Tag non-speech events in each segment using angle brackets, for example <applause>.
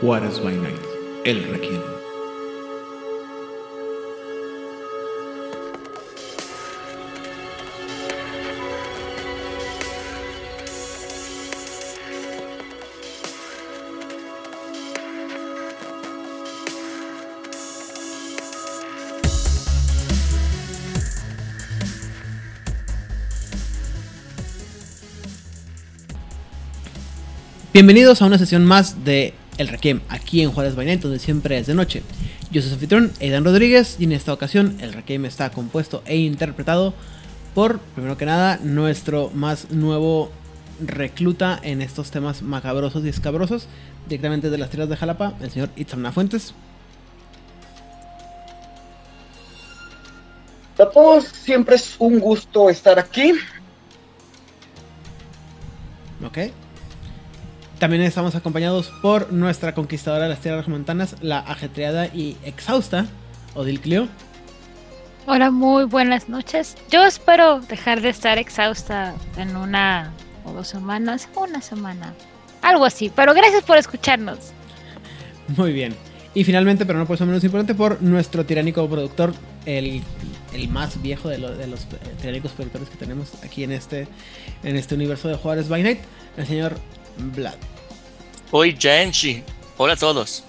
Juárez by Night, el Requiem. Bienvenidos a una sesión más de El Requiem, aquí en Juárez Bainete, donde siempre es de noche. Yo soy su anfitrión, Aidan Rodríguez, y en esta ocasión el Requiem está compuesto e interpretado por, primero que nada, nuestro más nuevo recluta en estos temas macabrosos y escabrosos, directamente de las tierras de Jalapa, el señor Itzamna Fuentes. A todos siempre es un gusto estar aquí. Ok. También estamos acompañados por nuestra conquistadora de las tierras montanas, la ajetreada y exhausta Odil Clio. Hola, muy buenas noches. Yo espero dejar de estar exhausta en una o dos semanas, una semana, algo así. Pero gracias por escucharnos. Muy bien. Y finalmente, pero no por eso menos importante, por nuestro tiránico productor, el, más viejo de, de, los tiránicos productores que tenemos aquí en este, en este universo de Juárez by Night, el señor Vlad. Hoy Genshi. Hola a todos.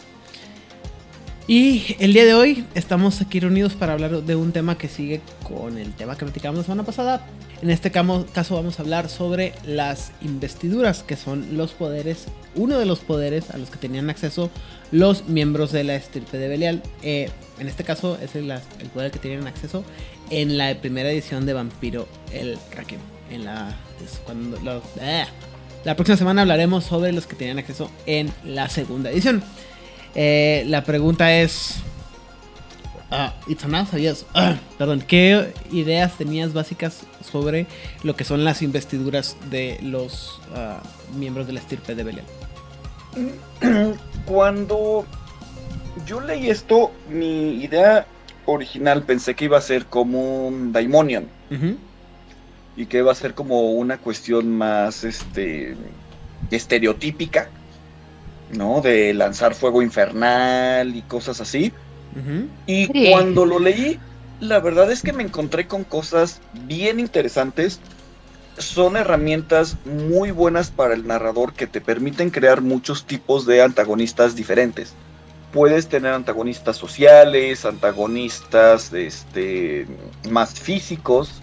Y el día de hoy estamos aquí reunidos para hablar de un tema que sigue con el tema que platicamos la semana pasada. En este caso vamos a hablar sobre las investiduras, que son los poderes, uno de los poderes a los que tenían acceso los miembros de la estirpe de Belial. Eh, en este caso es el, poder que tenían acceso en la primera edición de Vampiro el Rakim. En la. cuando ah, la próxima semana hablaremos sobre los que tenían acceso en la segunda edición. Eh, la pregunta es. Ah, ¿sabías? Ah, perdón, ¿qué ideas tenías básicas sobre lo que son las investiduras de los ah, miembros de la estirpe de Belial? <clears throat> Cuando yo leí esto, mi idea original pensé que iba a ser como un Daimonion y que va a ser como una cuestión más este estereotípica, ¿no? De lanzar fuego infernal y cosas así. Y cuando lo leí, la verdad es que me encontré con cosas bien interesantes. Son herramientas muy buenas para el narrador que te permiten crear muchos tipos de antagonistas diferentes. Puedes tener antagonistas sociales, antagonistas este, más físicos,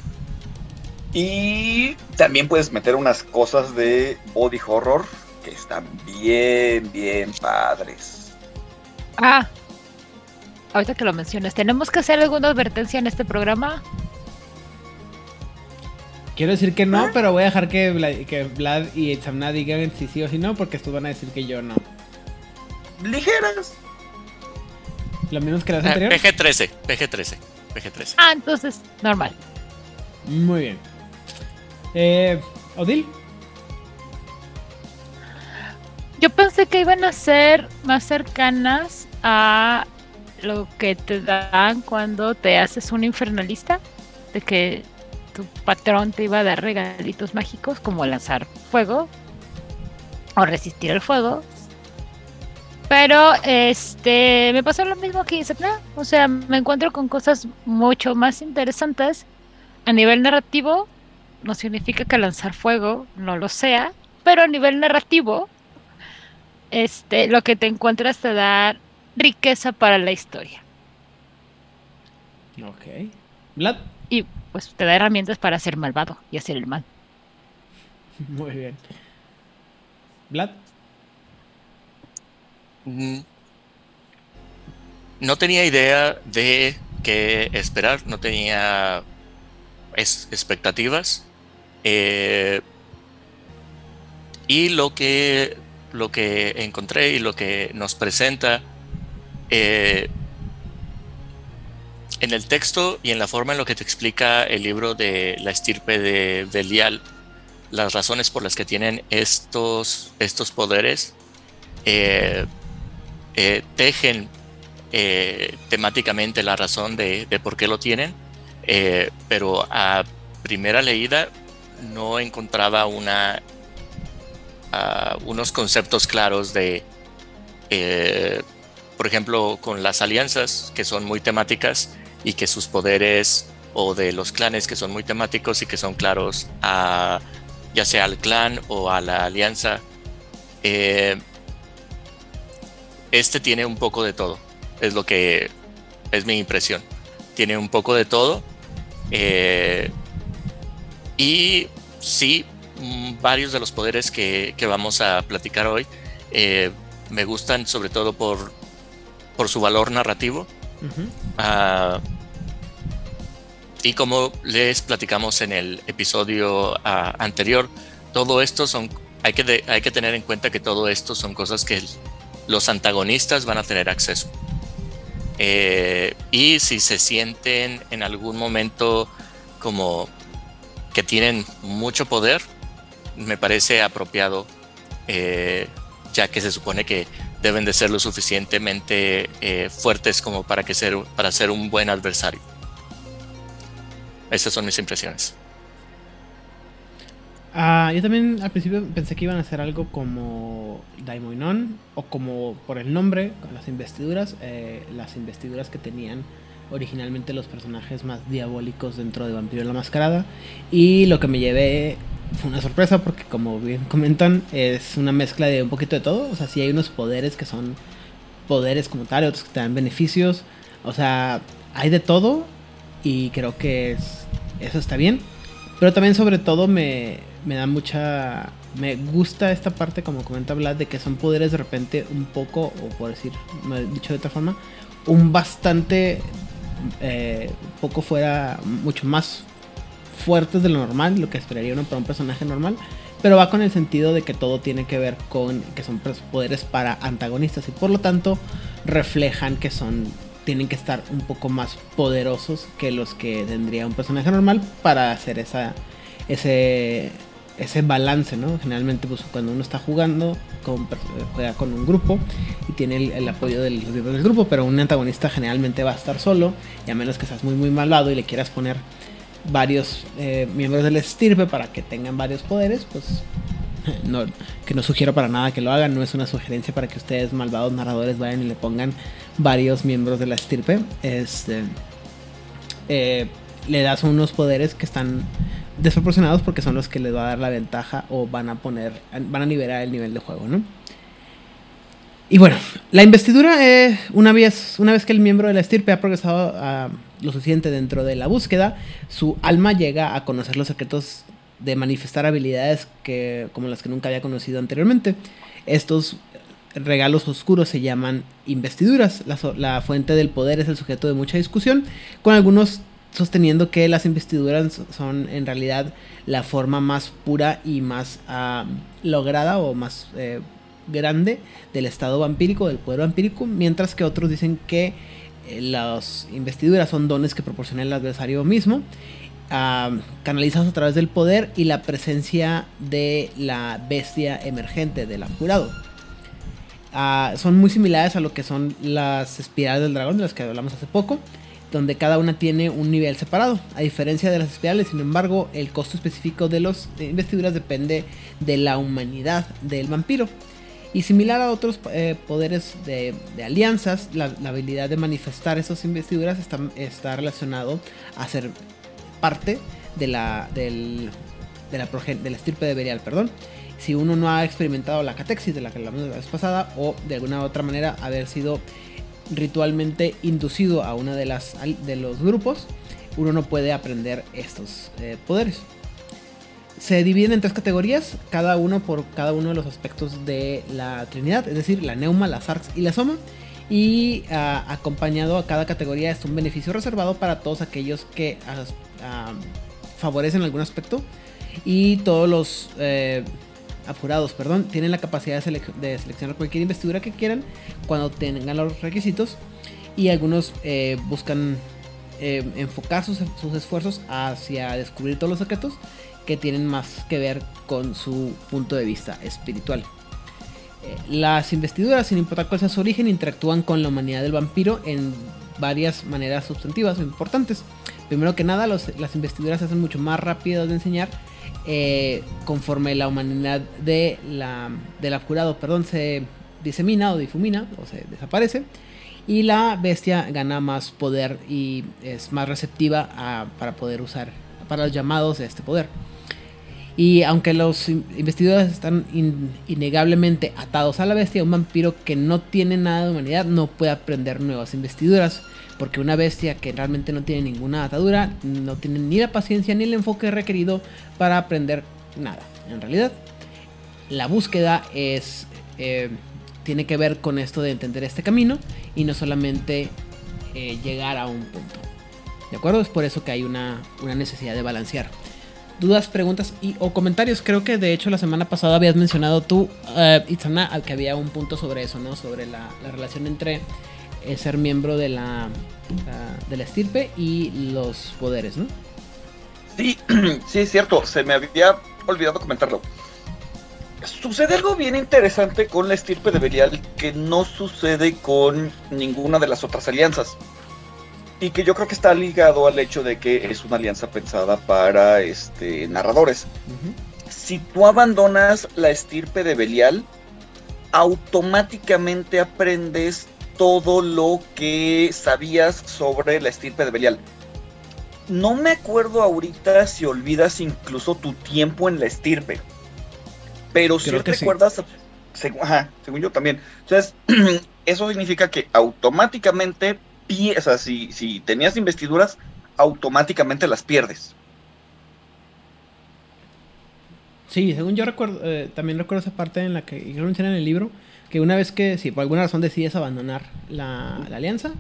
y también puedes meter unas cosas de body horror que están bien, bien padres. Ah, ahorita que lo mencionas, ¿tenemos que hacer alguna advertencia en este programa? Quiero decir que no, ah. pero voy a dejar que Vlad, y Samna digan si sí o si no, porque estos van a decir que yo no. Ligeras. Lo mismo que las ah, anteriores. PG-13, PG-13, PG-13. Ah, entonces, normal. Muy bien. Eh, Odil. Yo pensé que iban a ser más cercanas a lo que te dan cuando te haces un infernalista, de que tu patrón te iba a dar regalitos mágicos como lanzar fuego o resistir el fuego. Pero este me pasó lo mismo que Sepna, o sea, me encuentro con cosas mucho más interesantes a nivel narrativo no significa que lanzar fuego no lo sea, pero a nivel narrativo, este, lo que te encuentras te da riqueza para la historia. Ok. Vlad. Y pues te da herramientas para ser malvado y hacer el mal. <laughs> Muy bien. Vlad. Mm. No tenía idea de qué esperar, no tenía expectativas. Eh, y lo que, lo que encontré y lo que nos presenta eh, en el texto y en la forma en lo que te explica el libro de la estirpe de Belial, las razones por las que tienen estos, estos poderes, eh, tejen temáticamente la razón de, de, por qué lo tienen, pero a primera leída no encontraba una, ah, unos conceptos claros de eh, por ejemplo, con las alianzas, que son muy temáticas y que sus poderes, o de los clanes que son muy temáticos y que son claros a ya sea al clan o a la alianza. Eh, este tiene un poco de todo, es lo que es mi impresión. Tiene un poco de todo. Eh, y sí, mm, varios de los poderes que, vamos a platicar hoy eh, me gustan sobre todo por, por su valor narrativo. Ah, y como les platicamos en el episodio ah, anterior, todo esto son, hay que, hay que tener en cuenta que todo esto son cosas que los antagonistas van a tener acceso. Eh, y si se sienten en algún momento como que tienen mucho poder, me parece apropiado, eh, ya que se supone que deben de ser lo suficientemente eh, fuertes como para, que ser, para ser un buen adversario. Esas son mis impresiones. Ah, yo también al principio pensé que iban a hacer algo como Daimonon o como por el nombre, con las investiduras, eh, las investiduras que tenían originalmente los personajes más diabólicos dentro de Vampiro la Mascarada. Y lo que me llevé fue una sorpresa porque como bien comentan es una mezcla de un poquito de todo. O sea, sí hay unos poderes que son poderes como tal, otros que te dan beneficios. O sea, hay de todo y creo que es, eso está bien. Pero también sobre todo me, me da mucha... Me gusta esta parte, como comenta Vlad, de que son poderes de repente un poco, o por decir, dicho de otra forma, un bastante eh, poco fuera, mucho más fuertes de lo normal, lo que esperaría uno para un personaje normal, pero va con el sentido de que todo tiene que ver con que son poderes para antagonistas y por lo tanto reflejan que son tienen que estar un poco más poderosos que los que tendría un personaje normal para hacer esa ese ese balance, ¿no? Generalmente pues, cuando uno está jugando, juega con un grupo y tiene el, apoyo del, del grupo, pero un antagonista generalmente va a estar solo, y a menos que seas muy muy malvado y le quieras poner varios eh, miembros del estirpe para que tengan varios poderes, pues <laughs> no, que no sugiero para nada que lo hagan, no es una sugerencia para que ustedes malvados narradores vayan y le pongan varios miembros de la estirpe. Este, eh, le das unos poderes que están desproporcionados porque son los que les va a dar la ventaja o van a poner, van a nivelar el nivel de juego, ¿no? Y bueno, la investidura, eh, una, vez, una vez que el miembro de la estirpe ha progresado lo suficiente dentro de la búsqueda, su alma llega a conocer los secretos de manifestar habilidades que, como las que nunca había conocido anteriormente. Estos regalos oscuros se llaman investiduras. La fuente del poder es el sujeto de mucha discusión, con algunos sosteniendo que las investiduras son en realidad la forma más pura y más ah, lograda o más eh, grande del estado vampírico, del poder vampírico, mientras que otros dicen que eh, las investiduras son dones que proporciona el adversario mismo, ah, canalizados a través del poder y la presencia de la bestia emergente, del jurado. Ah, son muy similares a lo que son las espirales del dragón de las que hablamos hace poco donde cada una tiene un nivel separado. A diferencia de las espirales, sin embargo, el costo específico de las investiduras depende de la humanidad del vampiro. Y similar a otros eh, poderes de, alianzas, la, habilidad de manifestar esas investiduras está, está, relacionado a ser parte de la, del, de la, de la estirpe de Berial. Perdón. Si uno no ha experimentado la catexis de la que hablamos la vez pasada, o de alguna otra manera haber sido ritualmente inducido a una de las de los grupos, uno no puede aprender estos eh, poderes. Se dividen en tres categorías, cada uno por cada uno de los aspectos de la Trinidad, es decir, la Neuma, la Sarx y la Soma. Y ah, acompañado a cada categoría es un beneficio reservado para todos aquellos que favorecen algún aspecto. Y todos los eh, apurados, perdón, tienen la capacidad de, seleccionar cualquier investidura que quieran cuando tengan los requisitos y algunos eh, buscan eh, enfocar sus, esfuerzos hacia descubrir todos los secretos que tienen más que ver con su punto de vista espiritual. Eh, las investiduras, sin importar cuál sea su origen, interactúan con la humanidad del vampiro en varias maneras sustantivas importantes. Primero que nada, las investiduras se hacen mucho más rápidas de enseñar eh, conforme la humanidad de la, del abjurado perdón, se disemina o difumina o se desaparece. Y la bestia gana más poder y es más receptiva para poder usar, para los llamados de este poder. Y aunque los investigadores están innegablemente atados a la bestia, un vampiro que no tiene nada de humanidad no puede aprender nuevas investiduras. Porque una bestia que realmente no tiene ninguna atadura, no tiene ni la paciencia ni el enfoque requerido para aprender nada. En realidad, la búsqueda es eh, tiene que ver con esto de entender este camino y no solamente eh, llegar a un punto. ¿De acuerdo? Es por eso que hay una, una necesidad de balancear dudas, preguntas y, o comentarios. Creo que de hecho la semana pasada habías mencionado tú, uh, Itzana, que había un punto sobre eso, ¿no? Sobre la, relación entre eh, ser miembro de la, de la estirpe y los poderes, ¿no? Sí, <clears throat> sí, es cierto. Se me había olvidado comentarlo. Sucede algo bien interesante con la estirpe de Belial que no sucede con ninguna de las otras alianzas y que yo creo que está ligado al hecho de que es una alianza pensada para este, narradores. Si tú abandonas la estirpe de Belial, automáticamente aprendes todo lo que sabías sobre la estirpe de Belial. No me acuerdo ahorita si olvidas incluso tu tiempo en la estirpe. Pero si recuerdas, según yo también. Entonces, <clears throat> eso significa que automáticamente o sea, si, si tenías investiduras, automáticamente las pierdes. Sí, según yo recuerdo, eh, también recuerdo esa parte en la que lo menciona en el libro, que una vez que, si por alguna razón decides abandonar la, alianza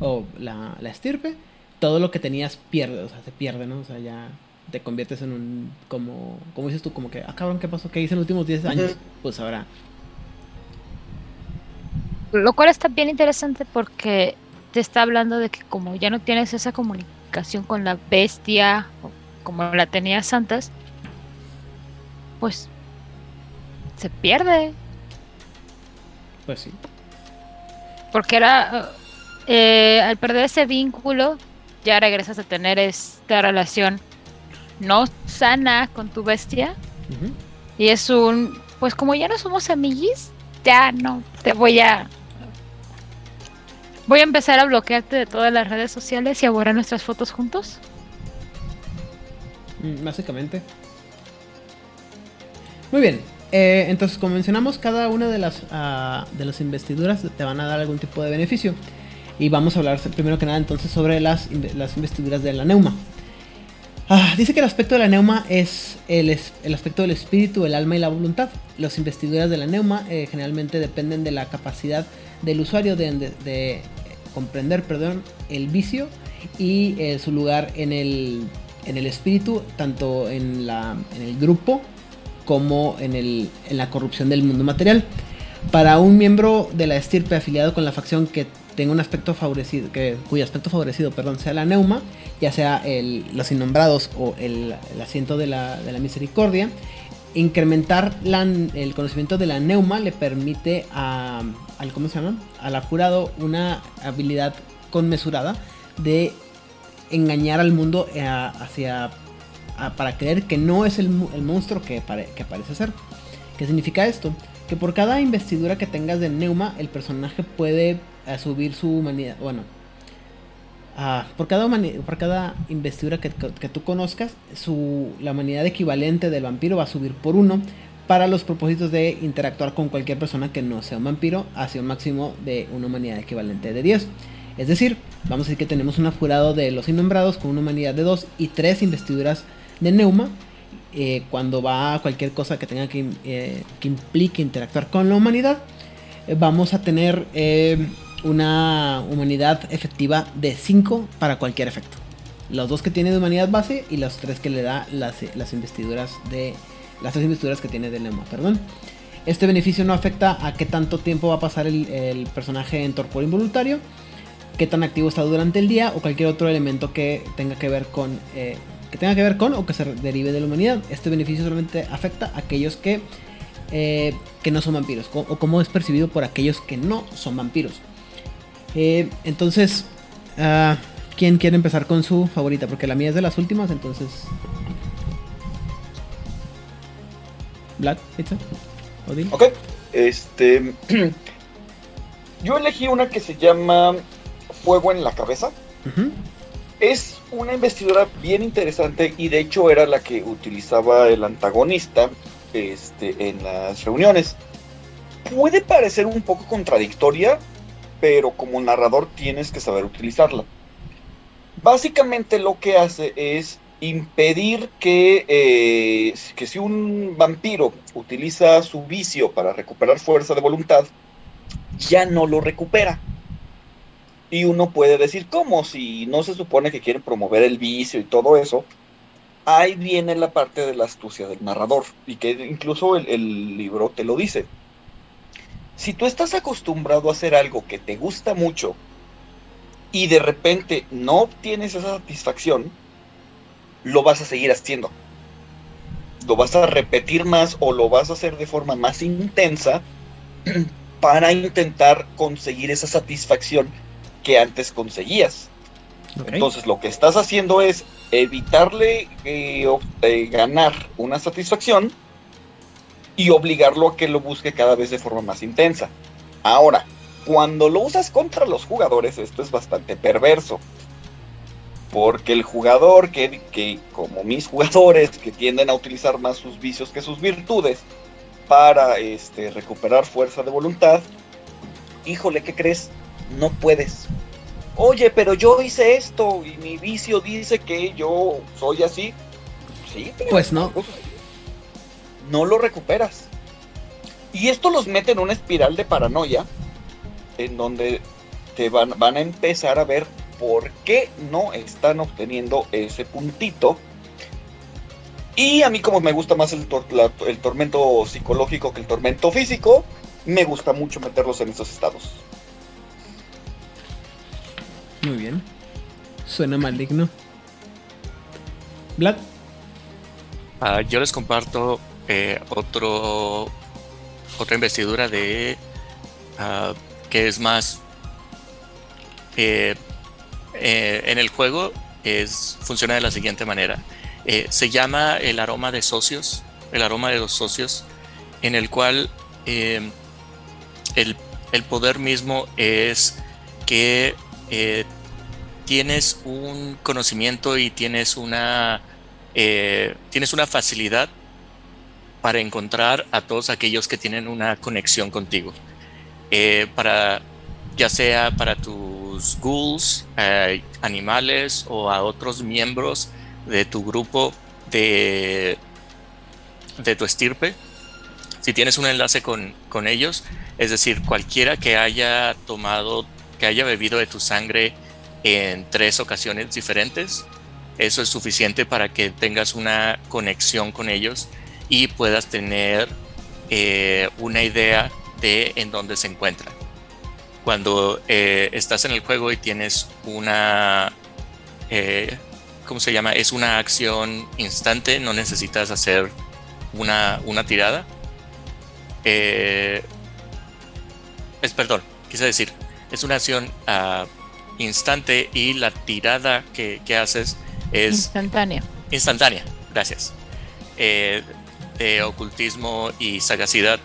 o la, estirpe, todo lo que tenías pierde, o sea, se pierde, ¿no? O sea, ya te conviertes en un, como, como dices tú, como que, ah, cabrón, ¿qué pasó? ¿Qué hice en los últimos 10 años? Pues ahora... Lo cual está bien interesante porque te está hablando de que como ya no tienes esa comunicación con la bestia, como la tenías antes, pues se pierde. Pues sí. Porque era, eh, al perder ese vínculo, ya regresas a tener esta relación no sana con tu bestia. Y es un, pues como ya no somos amiguis, ya no te voy a Voy a empezar a bloquearte de todas las redes sociales y a borrar nuestras fotos juntos. Mm, básicamente. Muy bien. Eh, entonces, como mencionamos, cada una de las, uh, de las investiduras te van a dar algún tipo de beneficio. Y vamos a hablar primero que nada entonces sobre las, las investiduras de la neuma. Ah, dice que el aspecto de la neuma es el, el, aspecto del espíritu, el alma y la voluntad. Las investiduras de la neuma eh, generalmente dependen de la capacidad del usuario de, comprender, perdón, el vicio y eh, su lugar en el, en el espíritu, tanto en, la, en el grupo como en, el, en la corrupción del mundo material. Para un miembro de la estirpe afiliado con la facción que tenga un aspecto favorecido, que, cuyo aspecto favorecido perdón, sea la neuma, ya sea el, los innombrados o el, el asiento de la, de la misericordia, incrementar el conocimiento de la neuma le permite a, al, ¿cómo se llama? al jurado una habilidad conmesurada de engañar al mundo eh, hacia para creer que no es el, monstruo que, que, parece ser. ¿Qué significa esto? Que por cada investidura que tengas de neuma, el personaje puede eh, subir su humanidad. Bueno, Por, cada por cada investidura que, tú conozcas, su, la humanidad equivalente del vampiro va a subir por uno para los propósitos de interactuar con cualquier persona que no sea un vampiro hacia un máximo de una humanidad equivalente de 10. Es decir, vamos a decir que tenemos un jurado de los innombrados con una humanidad de 2 y 3 investiduras de neuma. Eh, cuando va a cualquier cosa que tenga que, eh, que implique interactuar con la humanidad, eh, vamos a tener una humanidad efectiva de 5 para cualquier efecto. Los dos que tiene de humanidad base y los tres que le da las, las investiduras de. Las tres investiduras que tiene de Lema, perdón. Este beneficio no afecta a qué tanto tiempo va a pasar el, personaje en torpor involuntario, qué tan activo está durante el día o cualquier otro elemento que tenga que ver con. Eh, que tenga que ver con o que se derive de la humanidad. Este beneficio solamente afecta a aquellos que, eh, que no son vampiros o como es percibido por aquellos que no son vampiros. Eh, entonces, uh, ¿quién quiere empezar con su favorita? Porque la mía es de las últimas, entonces. Vlad, ¿Itza? ¿Odil? Ok. Este. <clears throat> Yo elegí una que se llama Fuego en la Cabeza. Es una investidura bien interesante y de hecho era la que utilizaba el antagonista este, en las reuniones. Puede parecer un poco contradictoria, pero como narrador tienes que saber utilizarla. Básicamente lo que hace es impedir que, eh, que si un vampiro utiliza su vicio para recuperar fuerza de voluntad, ya no lo recupera. Y uno puede decir, ¿cómo? Si no se supone que quieren promover el vicio y todo eso, ahí viene la parte de la astucia del narrador, y que incluso el, libro te lo dice. Si tú estás acostumbrado a hacer algo que te gusta mucho y de repente no obtienes esa satisfacción, lo vas a seguir haciendo. Lo vas a repetir más o lo vas a hacer de forma más intensa <clears throat> para intentar conseguir esa satisfacción que antes conseguías. Entonces lo que estás haciendo es evitarle eh, eh, ganar una satisfacción y obligarlo a que lo busque cada vez de forma más intensa. Ahora, cuando lo usas contra los jugadores, esto es bastante perverso. Porque el jugador que, que, como mis jugadores, que tienden a utilizar más sus vicios que sus virtudes para este, recuperar fuerza de voluntad, híjole, ¿qué crees? No puedes oye, pero yo hice esto y mi vicio dice que yo soy así. Sí, pues no. No lo recuperas. Y esto los mete en una espiral de paranoia en donde te van, van a empezar a ver por qué no están obteniendo ese puntito. Y a mí como me gusta más el, el tormento psicológico que el tormento físico, me gusta mucho meterlos en esos estados. Muy bien. Suena maligno. Vlad. Ah, yo les comparto eh, otra investidura de uh, que es más eh, eh, en el juego es funciona de la siguiente manera. Se llama el aroma de socios el aroma de los socios en el cual el, el poder mismo es que eh, tienes un conocimiento y tienes una, eh, tienes una facilidad para encontrar a todos aquellos que tienen una conexión contigo. Eh, para, ya sea para tus ghouls, animales o a otros miembros de tu grupo de, de tu estirpe. Si tienes un enlace con, con ellos, es decir, cualquiera que haya tomado que haya bebido de tu sangre en tres ocasiones diferentes. Eso es suficiente para que tengas una conexión con ellos y puedas tener eh, una idea de en dónde se encuentran. Cuando eh, estás en el juego y tienes una, eh, ¿cómo se llama? Es una acción instante, no necesitas hacer una, una tirada. es, perdón, quise decir, es una acción uh, instante y la tirada que, haces es instantánea. Instantánea, gracias. Eh, de ocultismo y sagacidad.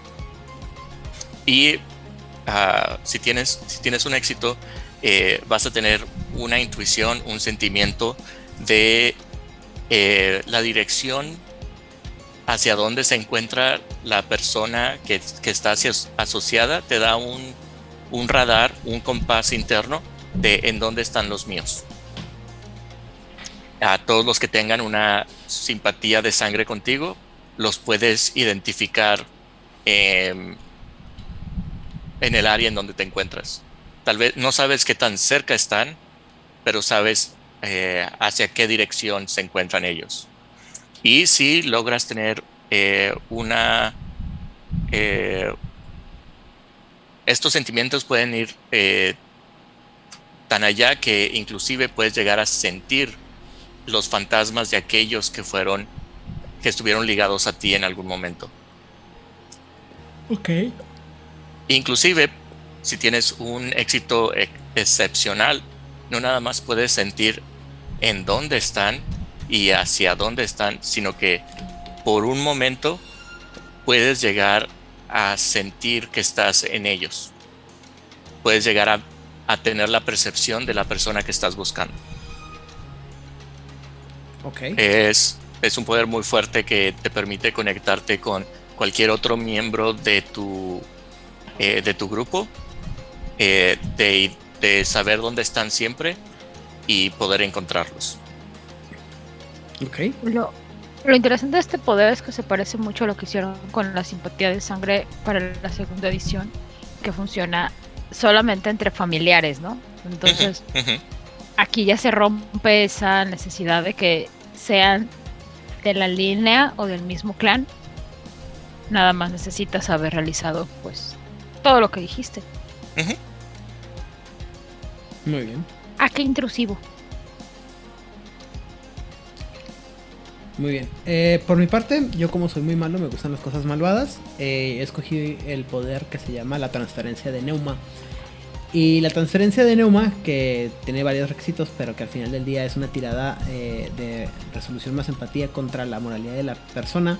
Y uh, si, tienes, si tienes un éxito, eh, vas a tener una intuición, un sentimiento de eh, la dirección hacia dónde se encuentra la persona que, que está asociada, te da un un radar, un compás interno de en dónde están los míos. A todos los que tengan una simpatía de sangre contigo, los puedes identificar em, en el área en donde te encuentras. Tal vez no sabes qué tan cerca están, pero sabes eh, hacia qué dirección se encuentran ellos. Y si logras tener eh, una, eh, estos sentimientos pueden ir tan allá que inclusive puedes llegar a sentir los fantasmas de aquellos que fueron, que estuvieron ligados a ti en algún momento. Ok. Inclusive, si tienes un éxito excepcional, no nada más puedes sentir en dónde están y hacia dónde están, sino que por un momento puedes llegar a sentir que estás en ellos. Puedes llegar a, a tener la percepción de la persona que estás buscando. Ok. Es, es un poder muy fuerte que te permite conectarte con cualquier otro miembro de tu, eh, de tu grupo, eh, de, de saber dónde están siempre y poder encontrarlos. Ok. Lo, lo interesante de este poder es que se parece mucho a lo que hicieron con la simpatía de sangre para la segunda edición, que funciona solamente entre familiares, ¿no? Entonces, aquí ya se rompe esa necesidad de que sean de la línea o del mismo clan. Nada más necesitas haber realizado, pues, todo lo que dijiste. Muy bien. Ah, qué intrusivo. Muy bien. Eh, por mi parte, yo como soy muy malo, me gustan las cosas malvadas. eh, escogí el poder que se llama la transferencia de Neuma. Y la transferencia de Neuma, que tiene varios requisitos, pero que al final del día es una tirada eh, de resolución más empatía contra la moralidad de la persona,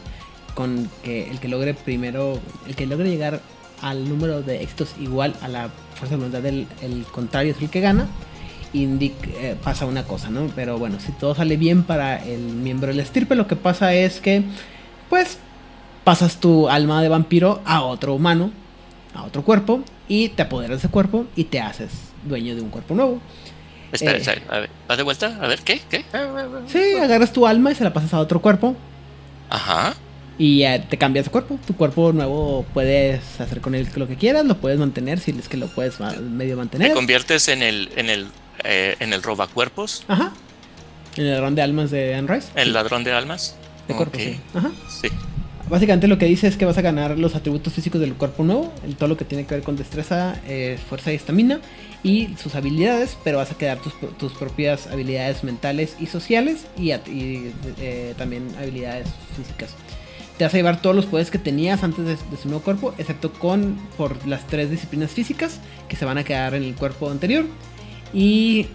con que el que logre primero, el que logre llegar al número de éxitos igual a la fuerza de voluntad del el contrario es el que gana, indica, eh, pasa una cosa, ¿no? Pero bueno, si todo sale bien para el miembro del estirpe, lo que pasa es que, pues, pasas tu alma de vampiro a otro humano, a otro cuerpo, y te apoderas de ese cuerpo y te haces dueño de un cuerpo nuevo. Espera, Eh. espera, a ver, ¿vas de vuelta? A ver, ¿qué? ¿Qué? Sí, agarras tu alma y se la pasas a otro cuerpo Ajá. y eh, te cambias de cuerpo. Tu cuerpo nuevo puedes hacer con él lo que quieras, lo puedes mantener si es que lo puedes ma- medio Te mantener. conviertes en el, en el, eh, en el robacuerpos, Ajá. En el ron de almas de Anne Rice. el ladrón de almas. de cuerpo, Ok. sí. Ajá. Sí. Básicamente lo que dice es que vas a ganar los atributos físicos del cuerpo nuevo, todo lo que tiene que ver con destreza, eh, fuerza y estamina, y sus habilidades, pero vas a quedar tus, pro- tus propias habilidades mentales y sociales, y, eh, también habilidades físicas. Te vas a llevar todos los poderes que tenías antes de, su nuevo cuerpo, excepto con por las tres disciplinas físicas que se van a quedar en el cuerpo anterior. Y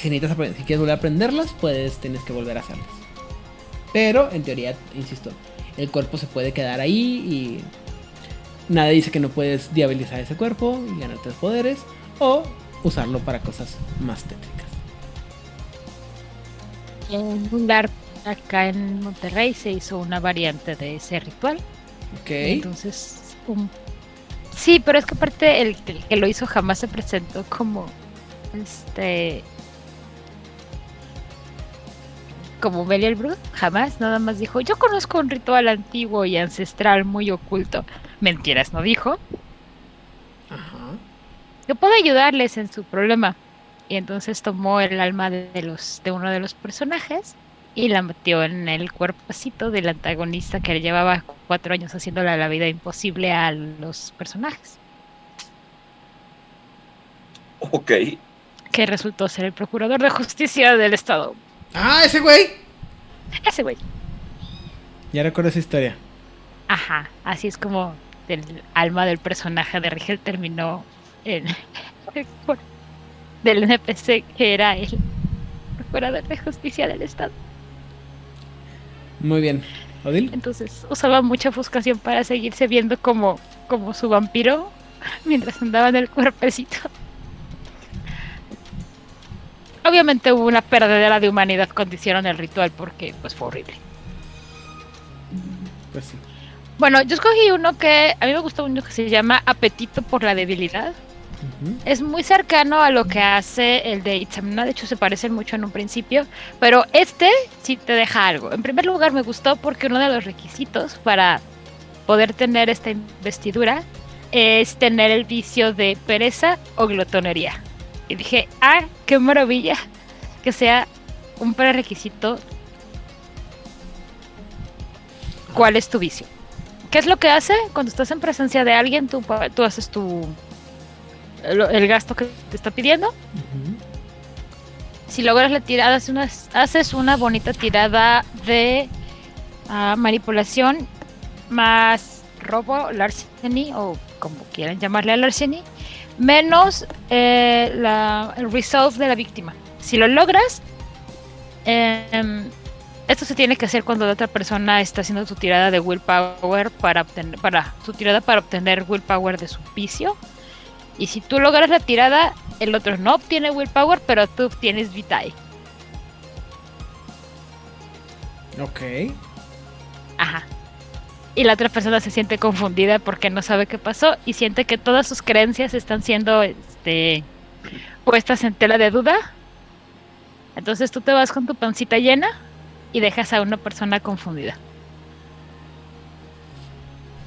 si necesitas si quieres volver a aprenderlas, pues tienes que volver a hacerlas. Pero en teoría, insisto, el cuerpo se puede quedar ahí y nada dice que no puedes diabilizar ese cuerpo y ganarte los poderes o usarlo para cosas más tétricas. En un lugar acá en Monterrey se hizo una variante de ese ritual. Ok. Entonces, un- sí, pero es que aparte el, el que lo hizo jamás se presentó como este como Belial Brood, jamás, nada más dijo, yo conozco un ritual antiguo y ancestral muy oculto. Mentiras, no dijo. Ajá. Yo puedo ayudarles en su problema. Y entonces tomó el alma de, los de uno de los personajes y la metió en el cuerpecito del antagonista que le llevaba cuatro años haciéndole la vida imposible a los personajes. Ok. Que resultó ser el procurador de justicia del estado. Ah, ese güey. Ese güey. Ya recuerdo esa historia. Ajá. Así es como el alma del personaje de Rigel terminó en el <laughs> cuerpo del NPC que era el procurador de justicia del estado. Muy bien. Odil. Entonces usaba mucha ofuscación para seguirse viendo como, como su vampiro mientras andaba en el cuerpecito. Obviamente hubo una perdedera de humanidad cuando hicieron el ritual porque pues fue horrible. Pues sí. Bueno, yo escogí uno que a mí me gustó uno que se llama Apetito por la debilidad. Es muy cercano a lo que hace el de Itzamna, de hecho se parecen mucho en un principio, pero este sí te deja algo. En primer lugar me gustó porque uno de los requisitos para poder tener esta investidura es tener el vicio de pereza o glotonería. Y dije, ah, qué maravilla que sea un prerequisito. ¿Cuál es tu vicio? ¿Qué es lo que hace? Cuando estás en presencia de alguien, tú, tú haces tu el, el gasto que te está pidiendo. Si logras la tirada, haces una, haces una bonita tirada de ah, manipulación más robo, larceny, o como quieran llamarle a larceny, menos eh, la, el resolve de la víctima. Si lo logras, em, esto se tiene que hacer cuando la otra persona está haciendo su tirada de willpower para obtener, para su tirada para obtener willpower de su vicio. Y si tú logras la tirada, el otro no obtiene willpower, pero tú obtienes vitae. Ok. Ajá. Y la otra persona se siente confundida porque no sabe qué pasó y siente que todas sus creencias están siendo este, puestas en tela de duda. Entonces tú te vas con tu pancita llena y dejas a una persona confundida.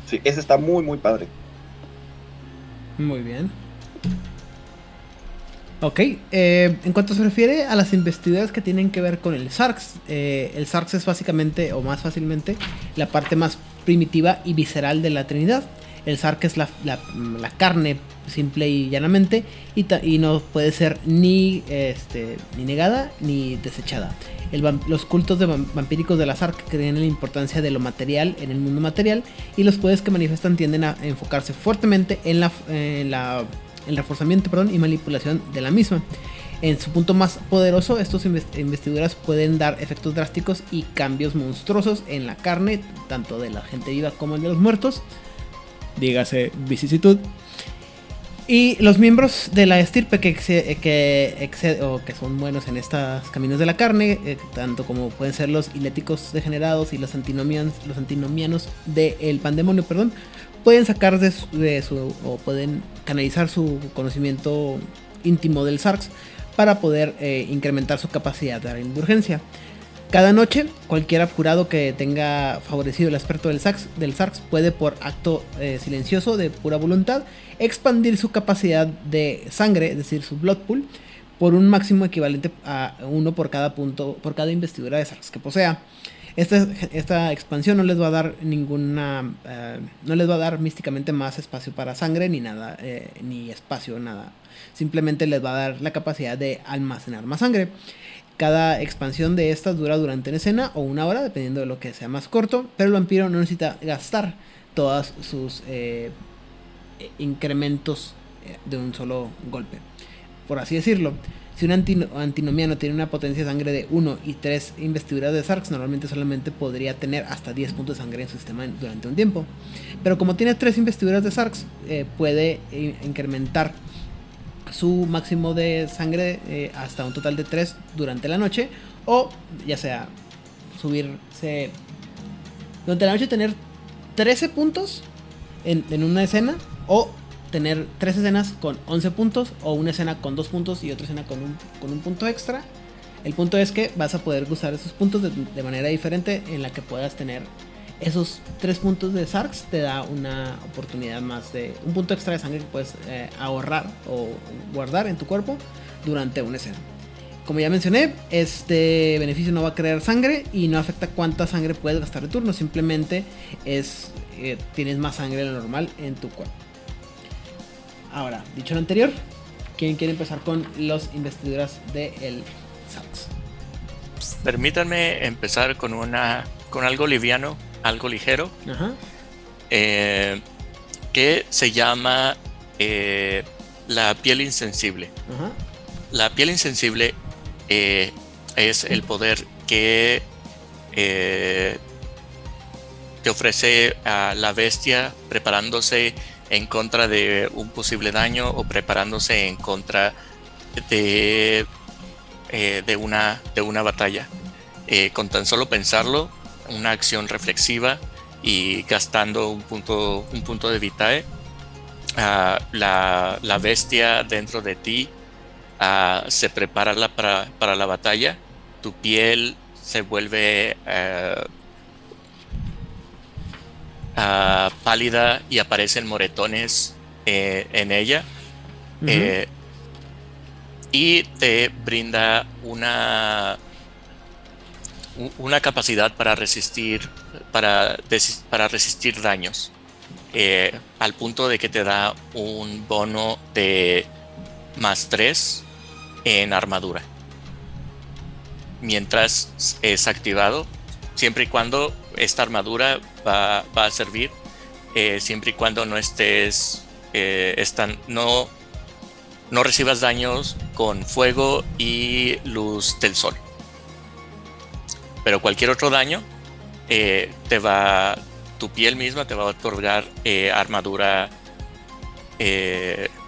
Sí, ese está muy, muy padre. Muy bien. Ok, eh, en cuanto se refiere a las investigaciones que tienen que ver con el SARX, eh, el SARX es básicamente, o más fácilmente, la parte más primitiva y visceral de la Trinidad. El SARC es la, carne, simple y llanamente, y, no puede ser ni, este, ni negada ni desechada. los cultos vampíricos de la SARC creen en la importancia de lo material en el mundo material, y los poderes que manifiestan tienden a enfocarse fuertemente en la, en la el reforzamiento perdón, y manipulación de la misma. En su punto más poderoso, estos investiduras pueden dar efectos drásticos y cambios monstruosos en la carne, tanto de la gente viva como de los muertos. Dígase vicisitud. Y los miembros de la estirpe que, que, o que son buenos en estos caminos de la carne, eh, tanto como pueden ser los iléticos degenerados y los antinomianos, los antinomianos del pandemonio, perdón, pueden sacar de su, o pueden canalizar su conocimiento íntimo del SARX para poder eh, incrementar su capacidad de indulgencia. Cada noche, cualquier abjurado que tenga favorecido el aspecto del, SARX puede, por acto eh, silencioso de pura voluntad, expandir su capacidad de sangre, es decir, su blood pool, por un máximo equivalente a uno por cada punto, por cada investidura de SARX que posea. Esta, expansión no les va a dar ninguna. Eh, no les va a dar místicamente más espacio para sangre, ni nada, eh, ni espacio, nada. Simplemente les va a dar la capacidad de almacenar más sangre. Cada expansión de estas dura durante una escena o una hora, dependiendo de lo que sea más corto. Pero el vampiro no necesita gastar todos sus eh, incrementos de un solo golpe. Por así decirlo. Si un antinomiano tiene una potencia de sangre de 1 y 3 investiduras de Sarx, normalmente solamente podría tener hasta 10 puntos de sangre en su sistema durante un tiempo. Pero como tiene 3 investiduras de Sarx, eh, puede eh, incrementar su máximo de sangre eh, hasta un total de 3 durante la noche. O ya sea subirse durante la noche tener 13 puntos en, en una escena o tener tres escenas con 11 puntos o una escena con 2 puntos y otra escena con un, con un punto extra. El punto es que vas a poder usar esos puntos de, manera diferente en la que puedas tener esos 3 puntos de SARX te da una oportunidad más de un punto extra de sangre que puedes eh, ahorrar o guardar en tu cuerpo durante una escena. Como ya mencioné, este beneficio no va a crear sangre y no afecta cuánta sangre puedes gastar de turno, simplemente es eh, tienes más sangre de lo normal en tu cuerpo. Ahora, dicho lo anterior, ¿quién quiere empezar con los investiduras de el Permítanme empezar con una con algo liviano, algo ligero, eh, que se llama eh, la piel insensible. La piel insensible eh, es el poder que te ofrece a la bestia preparándose en contra de un posible daño o preparándose en contra de, eh, de, una, de una batalla. Eh, con tan solo pensarlo, una acción reflexiva y gastando un punto, un punto de vitae, ah, la, bestia dentro de ti ah, se prepara para, para, la batalla, tu piel se vuelve eh, pálida y aparecen moretones eh, en ella. Eh, y te brinda una, una capacidad para resistir, para, para resistir daños. Eh, al punto de que te da un bono de más 3 en armadura. Mientras es activado, siempre y cuando esta armadura va, a servir, eh, siempre y cuando no estés, eh, no, no recibas daños con fuego y luz del sol. pero cualquier otro daño eh, te va, tu piel misma te va a otorgar armadura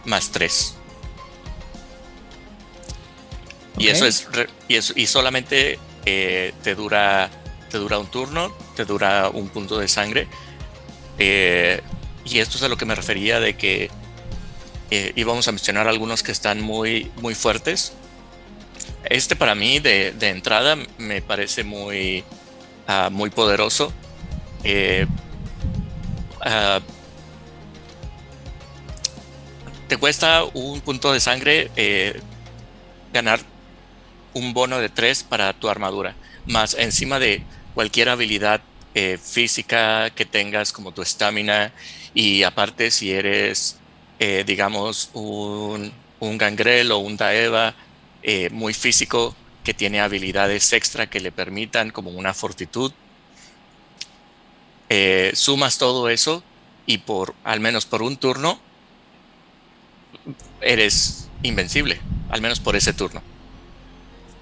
más 3. Y eso es y, eso, y solamente te dura te dura un turno, te dura un punto de sangre. y esto es a lo que me refería de que íbamos a mencionar algunos que están muy, muy fuertes. Este para mí de, de entrada me parece muy, Ah, muy poderoso. Eh, ah, te cuesta un punto de sangre eh, ganar un bono de 3 para tu armadura, más encima de cualquier habilidad eh, física que tengas como tu estamina y aparte si eres digamos un, un gangrel o un daeva muy físico que tiene habilidades extra que le permitan como una fortitud. Eh, sumas todo eso y por al menos por un turno eres invencible, al menos por ese turno.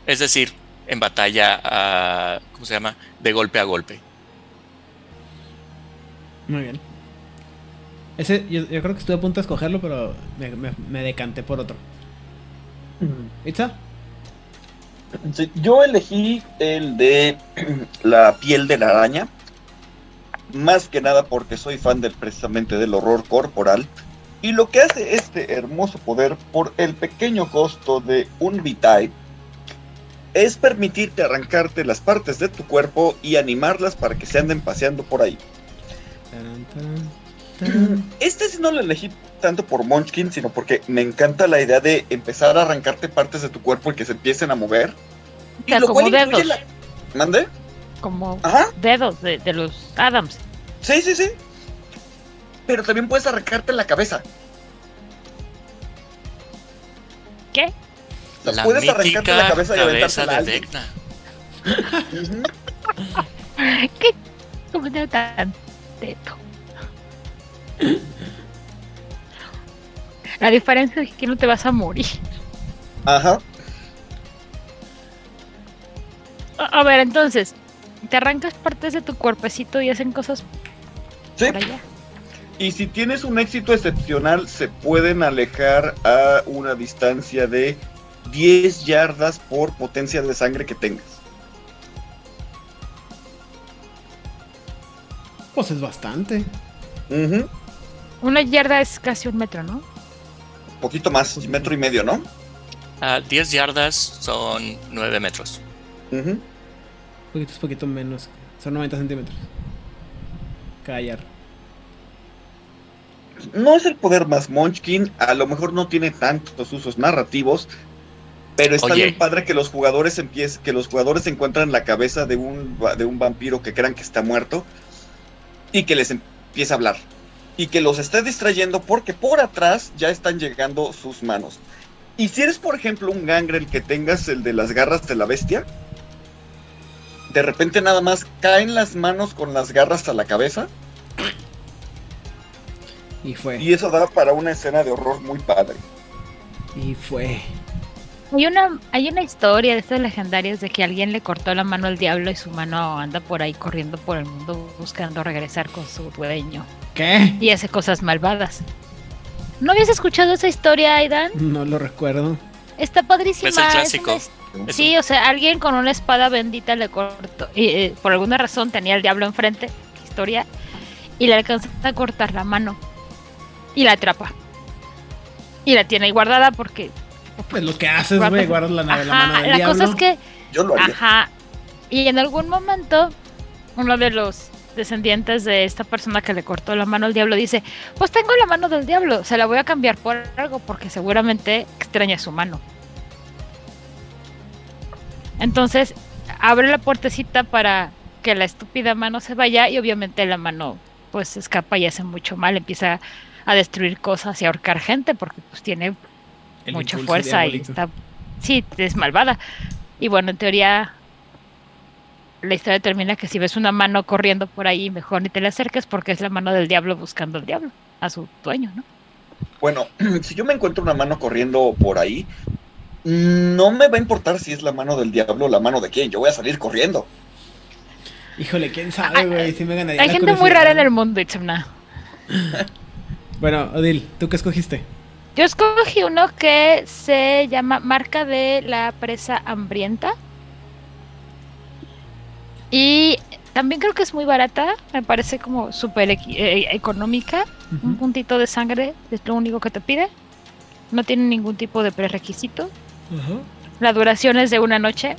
Es decir, en batalla, ¿cómo se llama? De golpe a golpe. Muy bien. Ese, yo, creo que estuve a punto de escogerlo, pero me, decanté por otro. ¿Itza? yo elegí el de <clears throat> la piel de la araña, más que nada porque soy fan del, precisamente del horror corporal. Y lo que hace este hermoso poder por el pequeño costo de un V-Type es permitirte arrancarte las partes de tu cuerpo y animarlas para que se anden paseando por ahí. <clears throat> Este sí no lo elegí tanto por Munchkin, sino porque me encanta la idea de empezar a arrancarte partes de tu cuerpo y que se empiecen a mover. y lo como dedos. ¿Mande? Como dedos de, los Adams. Sí, sí, sí. Pero también puedes arrancarte la cabeza. ¿Qué? La puedes arrancarte la cabeza, y aventarte la <laughs> ¿Qué comentario tan teto? La diferencia es que no te vas a morir. Ajá. A, ver, entonces, te arrancas partes de tu cuerpecito y hacen cosas ¿Sí? Y si tienes un éxito excepcional, se pueden alejar a una distancia de 10 yardas por potencia de sangre que tengas. Pues es bastante. Una yarda es casi un metro, ¿no? Poquito más, metro y medio, ¿no? 10 yardas son 9 metros. Uh Poquito, poquito menos. Son 90 centímetros. Cada yarda. No es el poder más Munchkin, a lo mejor no tiene tantos usos narrativos, pero está bien padre que los jugadores empiecen, que los jugadores encuentran la cabeza de un, de un vampiro que crean que está muerto y que les empiece a hablar y que los esté distrayendo porque por atrás ya están llegando sus manos. Y si eres, por ejemplo, un gangrel que tengas el de las garras de la bestia, de repente nada más caen las manos con las garras a la cabeza. Y fue. Y eso da para una escena de horror muy padre. Y fue. Hay una, hay una historia de estas legendarias de que alguien le cortó la mano al diablo y su mano anda por ahí corriendo por el mundo buscando regresar con su dueño. ¿Qué? Y hace cosas malvadas. ¿No habías escuchado esa historia, Aidan? No lo recuerdo. Está padrísima. Es el clásico. Sí, o sea, alguien con una espada bendita le cortó. Y eh, por alguna razón tenía el diablo enfrente. Historia. Y le alcanza a cortar la mano. Y la atrapa. Y la tiene ahí guardada porque pues lo que haces, güey, guardas la, la mano del La cosa es que. Yo lo haría. Ajá. Y en algún momento, uno de los descendientes de esta persona que le cortó la mano al diablo dice: Pues tengo la mano del diablo, se la voy a cambiar por algo porque seguramente extraña su mano. Entonces, abre la puertecita para que la estúpida mano se vaya y obviamente la mano pues escapa y hace mucho mal, empieza a destruir cosas y a ahorcar gente porque pues tiene mucha fuerza y está. Sí, es malvada. Y bueno, en teoría, la historia termina que si ves una mano corriendo por ahí, mejor ni te le acerques porque es la mano del diablo buscando al diablo, a su dueño, ¿no? Bueno, <clears throat> si yo me encuentro una mano corriendo por ahí, no me va a importar si es la mano del diablo o la mano de quién, yo voy a salir corriendo. Híjole, quién sabe, güey. Si me ganaría. Hay gente muy rara en el mundo, Itzamna. Bueno, Odil, ¿tú qué escogiste? Yo escogí uno que se llama Marca de la Presa Hambrienta. Y también creo que es muy barata. Me parece como súper eh, económica. Un puntito de sangre es lo único que te pide. No tiene ningún tipo de prerequisito. La duración es de una noche.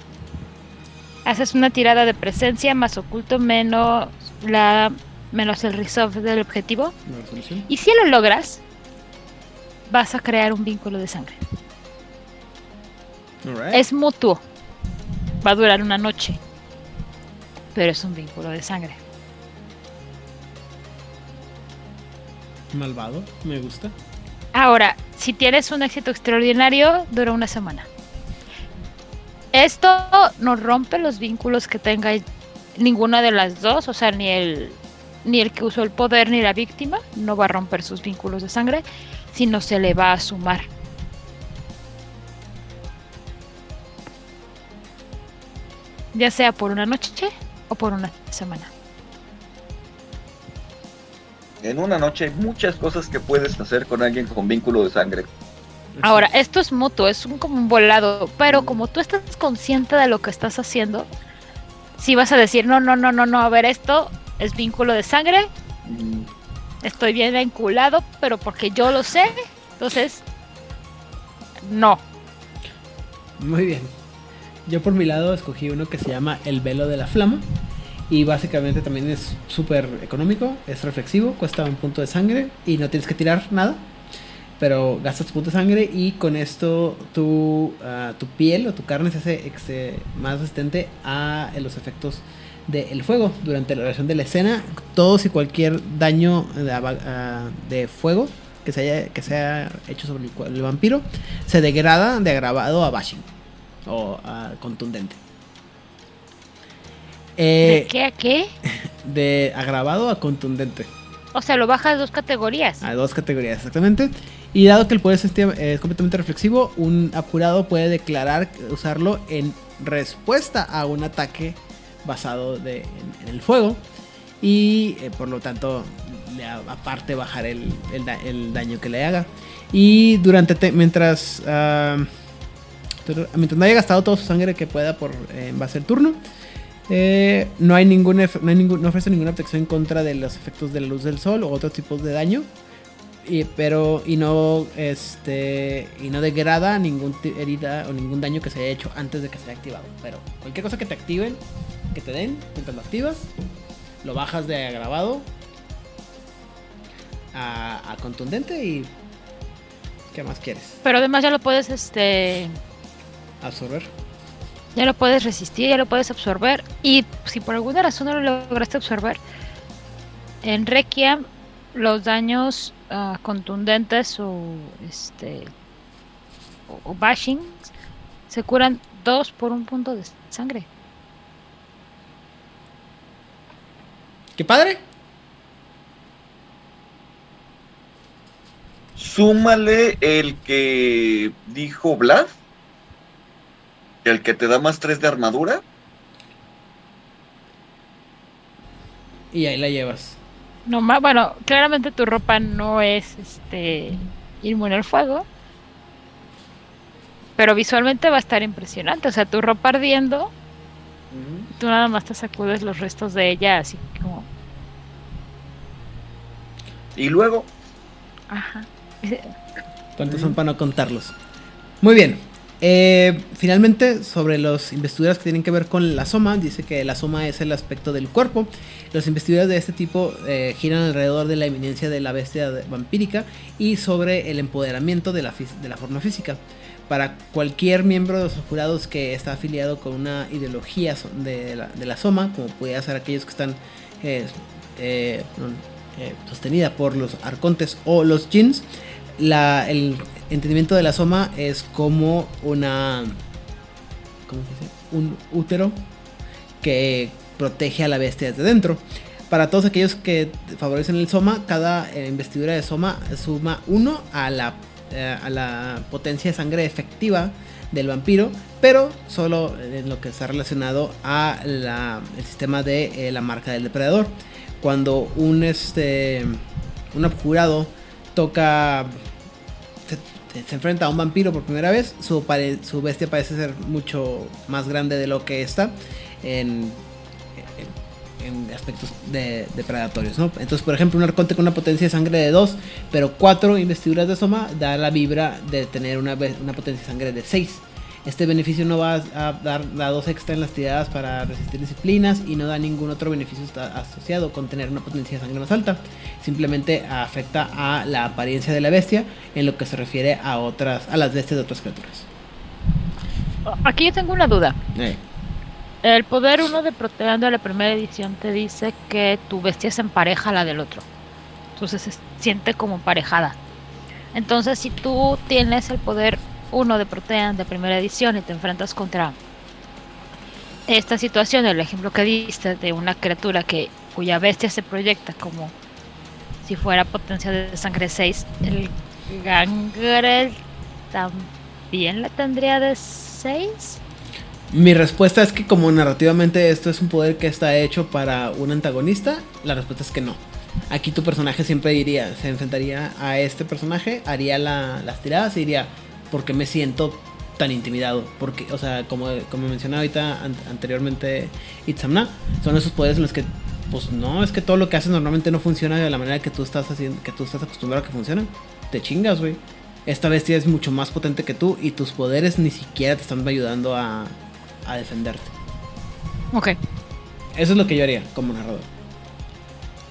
Haces una tirada de presencia más oculto menos la menos el resolve del objetivo. Y si lo logras, vas a crear un vínculo de sangre. Es mutuo. Va a durar una noche. Pero es un vínculo de sangre. Malvado, me gusta. Ahora, si tienes un éxito extraordinario, dura una semana. Esto no rompe los vínculos que tenga ninguna de las dos, o sea, ni el ni el que usó el poder ni la víctima no va a romper sus vínculos de sangre, sino se le va a sumar. Ya sea por una noche o por una semana. En una noche hay muchas cosas que puedes hacer con alguien con vínculo de sangre. Ahora, esto es mutuo, es un, como un volado, pero como tú estás consciente de lo que estás haciendo, si vas a decir, no, no, no, no, no, a ver, esto es vínculo de sangre, Mm, estoy bien vinculado, pero porque yo lo sé, entonces, no. Muy bien. Yo por mi lado escogí uno que se llama El velo de la flama. Y básicamente también es súper económico, es reflexivo, cuesta un punto de sangre y no tienes que tirar nada. Pero gastas tu punto de sangre y con esto tu, ah, tu piel o tu carne se hace más resistente a los efectos del fuego. Durante la duración de la escena, todos y cualquier daño de, ah, de fuego que se haya que sea hecho sobre el, el vampiro se degrada de agravado a bashing o a contundente. ¿De Eh, qué a qué? <laughs> de agravado a contundente. O sea, lo bajas dos categorías. A dos categorías, exactamente. Y dado que el poder es, este- es completamente reflexivo, un apurado puede declarar usarlo en respuesta a un ataque basado de- en, en el fuego. Y eh, por lo tanto, le aparte bajar el, el el daño que le haga. Y durante te- mientras, ah, mientras no haya gastado toda su sangre que pueda por eh, en base al turno, eh, no hay ningún no, hay no ofrece ninguna protección en contra de los efectos de la luz del sol o otros tipos de daño. Y, pero y no este y no degrada ningún herida o ningún daño que se haya hecho antes de que se haya activado. Pero cualquier cosa que te activen, que te den, mientras lo activas, lo bajas de agravado a, a contundente y ¿qué más quieres? Pero además ya lo puedes, este, Absorber. ya lo puedes resistir, ya lo puedes absorber. Y si por alguna razón no lo lograste absorber, en Requiem los daños ah, contundentes o este o, o bashing se curan dos por un punto de sangre. ¡Qué padre! Súmale el que dijo Vlad, el que te da más 3 de armadura. Y ahí la llevas. No más, bueno, claramente tu ropa no es este inmune al fuego. Pero visualmente va a estar impresionante. O sea, tu ropa ardiendo, tú nada más te sacudes los restos de ella, así como. Y luego, Ajá. ¿Cuántos son para no contarlos? Muy bien. Eh, finalmente, sobre las investiduras que tienen que ver con la soma, dice que la soma es el aspecto del cuerpo. Las investiduras de este tipo eh, giran alrededor de la eminencia de la bestia vampírica y sobre el empoderamiento de la, de la forma física. Para cualquier miembro de los jurados que está afiliado con una ideología de la, de la soma, como puede ser aquellos que están eh, eh, eh, sostenida por los arcontes o los djinns, la, el entendimiento de la soma es como una. ¿Cómo se? Un útero que protege a la bestia desde dentro. Para todos aquellos que favorecen el soma, cada eh, investidura de soma suma 1 a la, eh, a la potencia de sangre efectiva del vampiro, pero solo en lo que está relacionado a el sistema de eh, la marca del depredador. Cuando un este un abjurado toca se, enfrenta a un vampiro por primera vez, su, su bestia parece ser mucho más grande de lo que está en, en aspectos de, predatorios. Entonces, por ejemplo, un arconte con una potencia de sangre de 2, pero 4 investiduras de soma, da la vibra de tener una, una potencia de sangre de 6. Este beneficio no va a dar dados extra en las tiradas para resistir disciplinas y no da ningún otro beneficio asociado con tener una potencia de sangre más alta. Simplemente afecta a la apariencia de la bestia en lo que se refiere a otras, a las bestias de otras criaturas. Aquí yo tengo una duda. El poder 1 de Proteando a la primera edición te dice que tu bestia se empareja a la del otro. Entonces se siente como emparejada. Entonces si tú tienes el poder uno de Protean de primera edición y te enfrentas contra esta situación, el ejemplo que diste de una criatura que cuya bestia se proyecta como si fuera potencia de sangre 6, el Gangrel también la tendría de 6. Mi respuesta es que como narrativamente esto es un poder que está hecho para un antagonista, la respuesta es que no. Aquí tu personaje siempre iría, se enfrentaría a este personaje, haría las tiradas y diría, porque me siento tan intimidado. Porque, o sea, como, como mencionaba ahorita anteriormente Itzamna, son esos poderes en los que, pues no, es que todo lo que haces normalmente no funciona de la manera que tú estás haciendo, que tú estás acostumbrado a que funcionen. Te chingas, güey. Esta bestia es mucho más potente que tú y tus poderes ni siquiera te están ayudando a, a defenderte. Ok. Eso es lo que yo haría como narrador.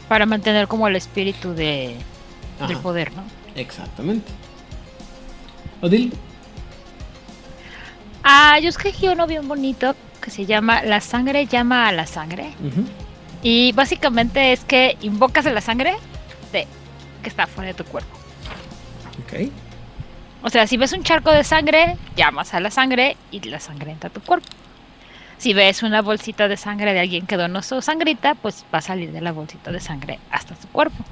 Para mantener como el espíritu de, del poder, ¿no? Exactamente. Odil. Ah, yo escogí uno bien bonito que se llama La sangre llama a la sangre. Y básicamente es que invocas a la sangre de que está fuera de tu cuerpo. Ok. O sea, si ves un charco de sangre, llamas a la sangre y la sangre entra a tu cuerpo. Si ves una bolsita de sangre de alguien que donó su sangrita, pues va a salir de la bolsita de sangre hasta su cuerpo.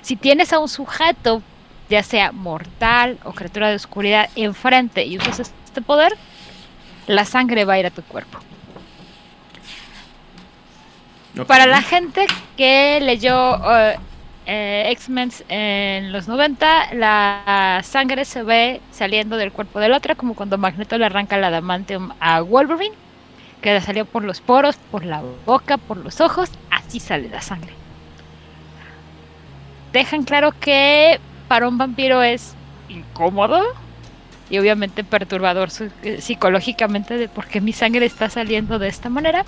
Si tienes a un sujeto ya sea mortal o criatura de oscuridad, enfrente y usas este poder, la sangre va a ir a tu cuerpo. Para la gente que leyó uh, eh, X-Men en los 90, la sangre se ve saliendo del cuerpo del otro, como cuando Magneto le arranca la adamantium a Wolverine, que salió por los poros, por la boca, por los ojos, así sale la sangre. Dejan claro que para un vampiro es incómodo y obviamente perturbador eh, psicológicamente de por qué mi sangre está saliendo de esta manera.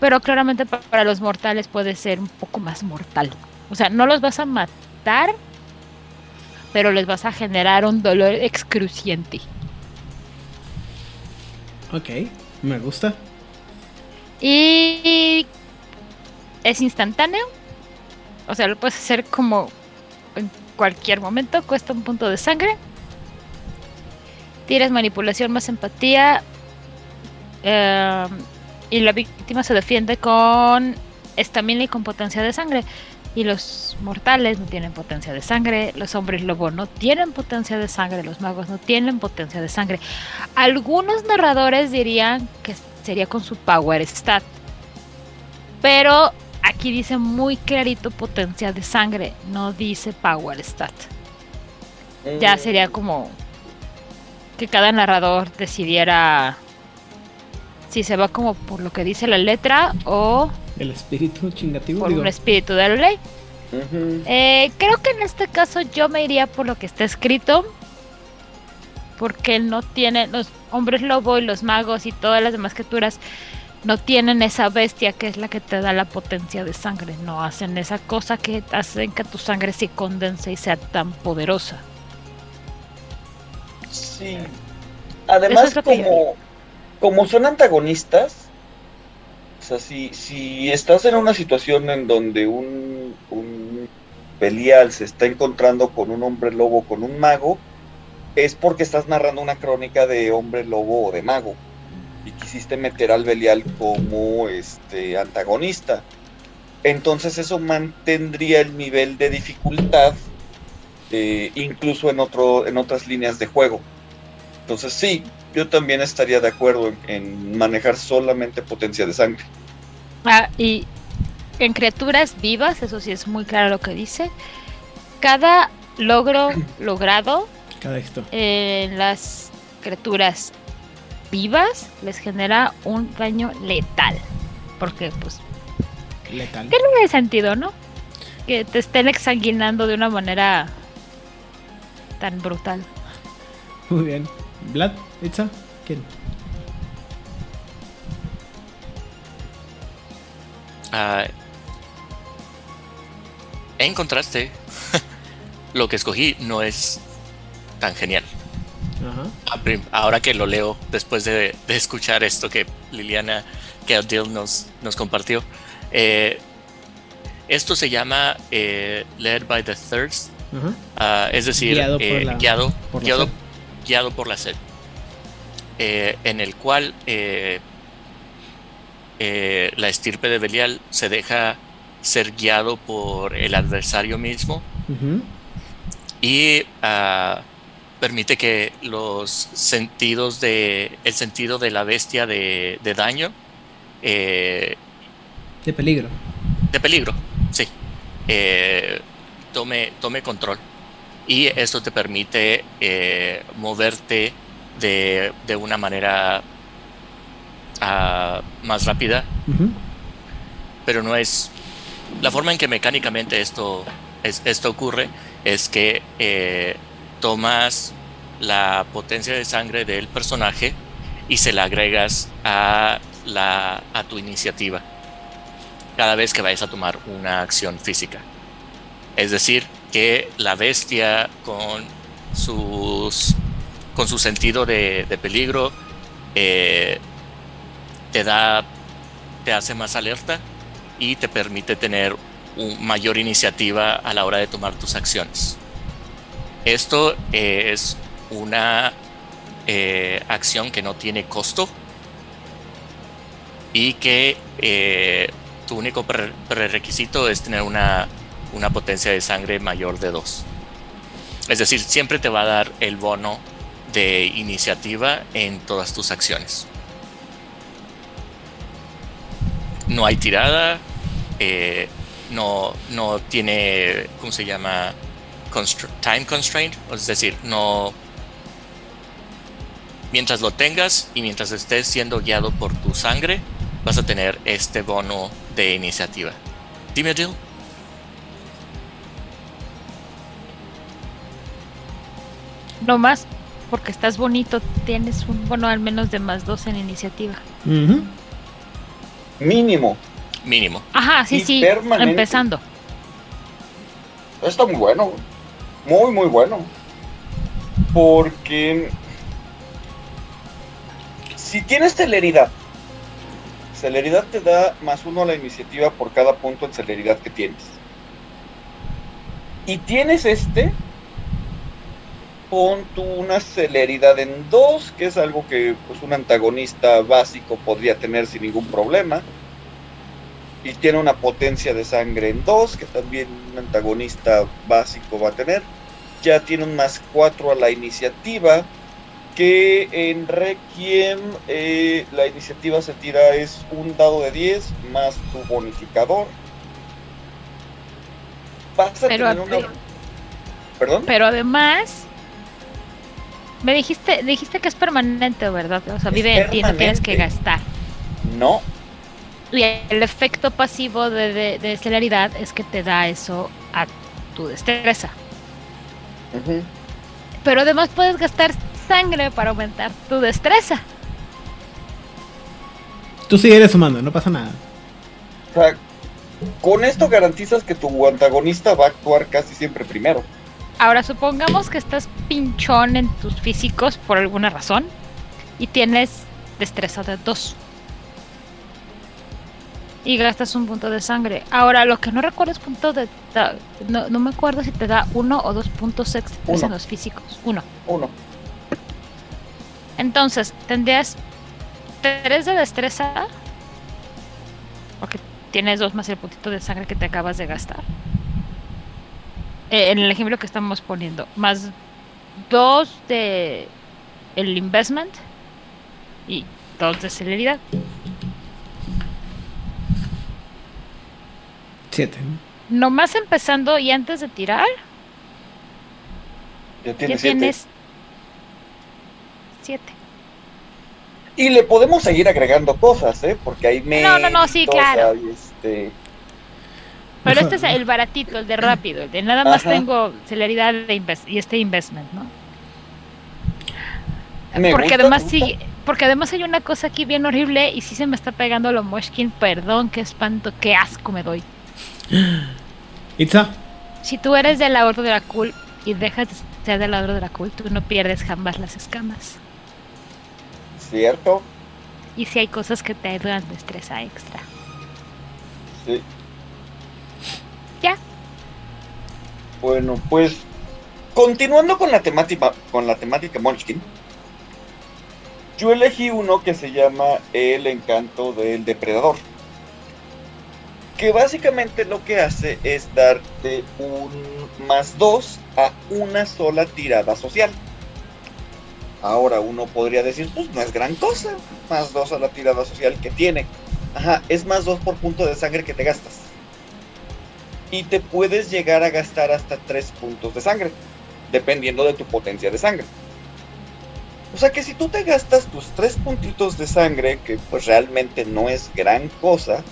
Pero claramente para los mortales puede ser un poco más mortal. O sea, no los vas a matar, pero les vas a generar un dolor excruciante. Ok, me gusta. Y es instantáneo. O sea, lo puedes hacer como cualquier momento, cuesta un punto de sangre. Tienes manipulación más empatía. Em, y la víctima se defiende con estamina y con potencia de sangre. Y los mortales no tienen potencia de sangre, los hombres lobo no tienen potencia de sangre, los magos no tienen potencia de sangre. Algunos narradores dirían que sería con su power stat. Pero Aquí dice muy clarito potencia de sangre, no dice power stat. Ya mm. sería como que cada narrador decidiera si se va como por lo que dice la letra o el espíritu chingativo por un espíritu de la ley. Eh, creo que en este caso yo me iría por lo que está escrito porque no tiene los hombres lobo y los magos y todas las demás criaturas no tienen esa bestia que es la que te da la potencia de sangre, no hacen esa cosa que hacen que tu sangre se condense y sea tan poderosa. Sí. Además, como, como son antagonistas, o sea, si, si estás en una situación en donde un, un Belial se está encontrando con un hombre lobo, con un mago, es porque estás narrando una crónica de hombre lobo o de mago y quisiste meter al Belial como este antagonista. Entonces eso mantendría el nivel de dificultad eh, incluso en, otro, en otras líneas de juego. Entonces sí, yo también estaría de acuerdo en, manejar solamente potencia de sangre. Ah, y en criaturas vivas, eso sí es muy claro lo que dice, cada logro <clears throat> logrado en las criaturas vivas les genera un daño letal. Porque pues... Letal. Tiene sentido, ¿no? Que te estén exsanguinando de una manera tan brutal. Muy bien. Vlad, Itza, ¿quién? Uh, en contraste, <laughs> lo que escogí no es tan genial. Ahora que lo leo, después de, escuchar esto que Liliana Galdil nos, nos compartió, eh, esto se llama eh, Led by the Thirst, ah, es decir, guiado, por eh, la, guiado, guiado, por la sed, en el cual la estirpe de Belial se deja ser guiado por el adversario mismo y uh, permite que los sentidos de el sentido de la bestia de, daño eh, de peligro. de peligro sí eh, tome tome control. Y esto te permite eh, moverte de, de, una manera ah, más rápida pero no es la forma en que mecánicamente esto esto ocurre es que tomas la potencia de sangre del personaje y se la agregas a, la, a tu iniciativa cada vez que vayas a tomar una acción física. Es decir, que la bestia con sus con su sentido de, peligro eh, te da te hace más alerta y te permite tener mayor iniciativa a la hora de tomar tus acciones. Esto es una eh, acción que no tiene costo y que eh, tu único prerequisito es tener una, una potencia de sangre mayor de 2. Es decir, siempre te va a dar el bono de iniciativa en todas tus acciones. No hay tirada, eh, no, no tiene, ¿cómo se llama? time constraint, es decir, no mientras lo tengas y mientras estés siendo guiado por tu sangre, vas a tener este bono de iniciativa. Dime, Jill. No más, porque estás bonito, tienes un bono al menos de más dos en iniciativa. Mínimo. Mínimo. Ajá, sí, sí. Empezando. Está muy bueno muy, muy bueno. Porque si tienes celeridad, celeridad te da más uno a la iniciativa por cada punto en celeridad que tienes. Y tienes este, pon tú una celeridad en dos, que es algo que pues, un antagonista básico podría tener sin ningún problema. Y tiene una potencia de sangre en 2, que también un antagonista básico va a tener. Ya tiene un más 4 a la iniciativa, que en Requiem eh, la iniciativa se tira es un dado de 10 más tu bonificador. Vas a tener una... ¿Perdón? Pero además... Me dijiste, dijiste que es permanente, ¿verdad? O sea, vive en ti, no tienes que gastar. No, y el efecto pasivo de, de, celeridad es que te da eso a tu destreza. Pero además puedes gastar sangre para aumentar tu destreza. Tú sigues sumando, no pasa nada. O sea, con esto garantizas que tu antagonista va a actuar casi siempre primero. Ahora supongamos que estás pinchón en tus físicos por alguna razón y tienes destreza de 2 y gastas un punto de sangre. Ahora, lo que no recuerdo es punto de... No, no me acuerdo si te da uno o dos puntos extras en los físicos. Uno. Uno. Entonces, tendrías tres de destreza. Porque tienes dos más el puntito de sangre que te acabas de gastar. Eh, en el ejemplo que estamos poniendo. Más dos de el investment y dos de celeridad. Siete. Nomás empezando y antes de tirar, Ya ya tienes siete. tienes siete. Y le podemos seguir agregando cosas, ¿eh? Porque hay No, no, no, sí, claro. hay, este... Pero este es el baratito, el de rápido, el de nada más Ajá. tengo celeridad de invest y este investment, ¿no? Me porque gusta, además sí, porque además hay una cosa aquí bien horrible y sí se me está pegando lo Moshkin, perdón, qué espanto, qué asco me doy. <gasps> Itza. Si tú eres del lado de la cool y dejas de ser del lado de la cool, tú no pierdes jamás las escamas. ¿Cierto? Y si hay cosas que te dan destreza extra. Sí. Bueno, pues continuando con la temática con la temática Munchkin, yo elegí uno que se llama El encanto del depredador. Que básicamente lo que hace es darte un más 2 a una sola tirada social. Ahora uno podría decir, pues no es gran cosa, más 2 a la tirada social que tiene. Ajá, es más 2 por punto de sangre que te gastas y te puedes llegar a gastar hasta 3 puntos de sangre, dependiendo de tu potencia de sangre. O sea que si tú te gastas tus 3 puntitos de sangre, que pues realmente no es gran cosa,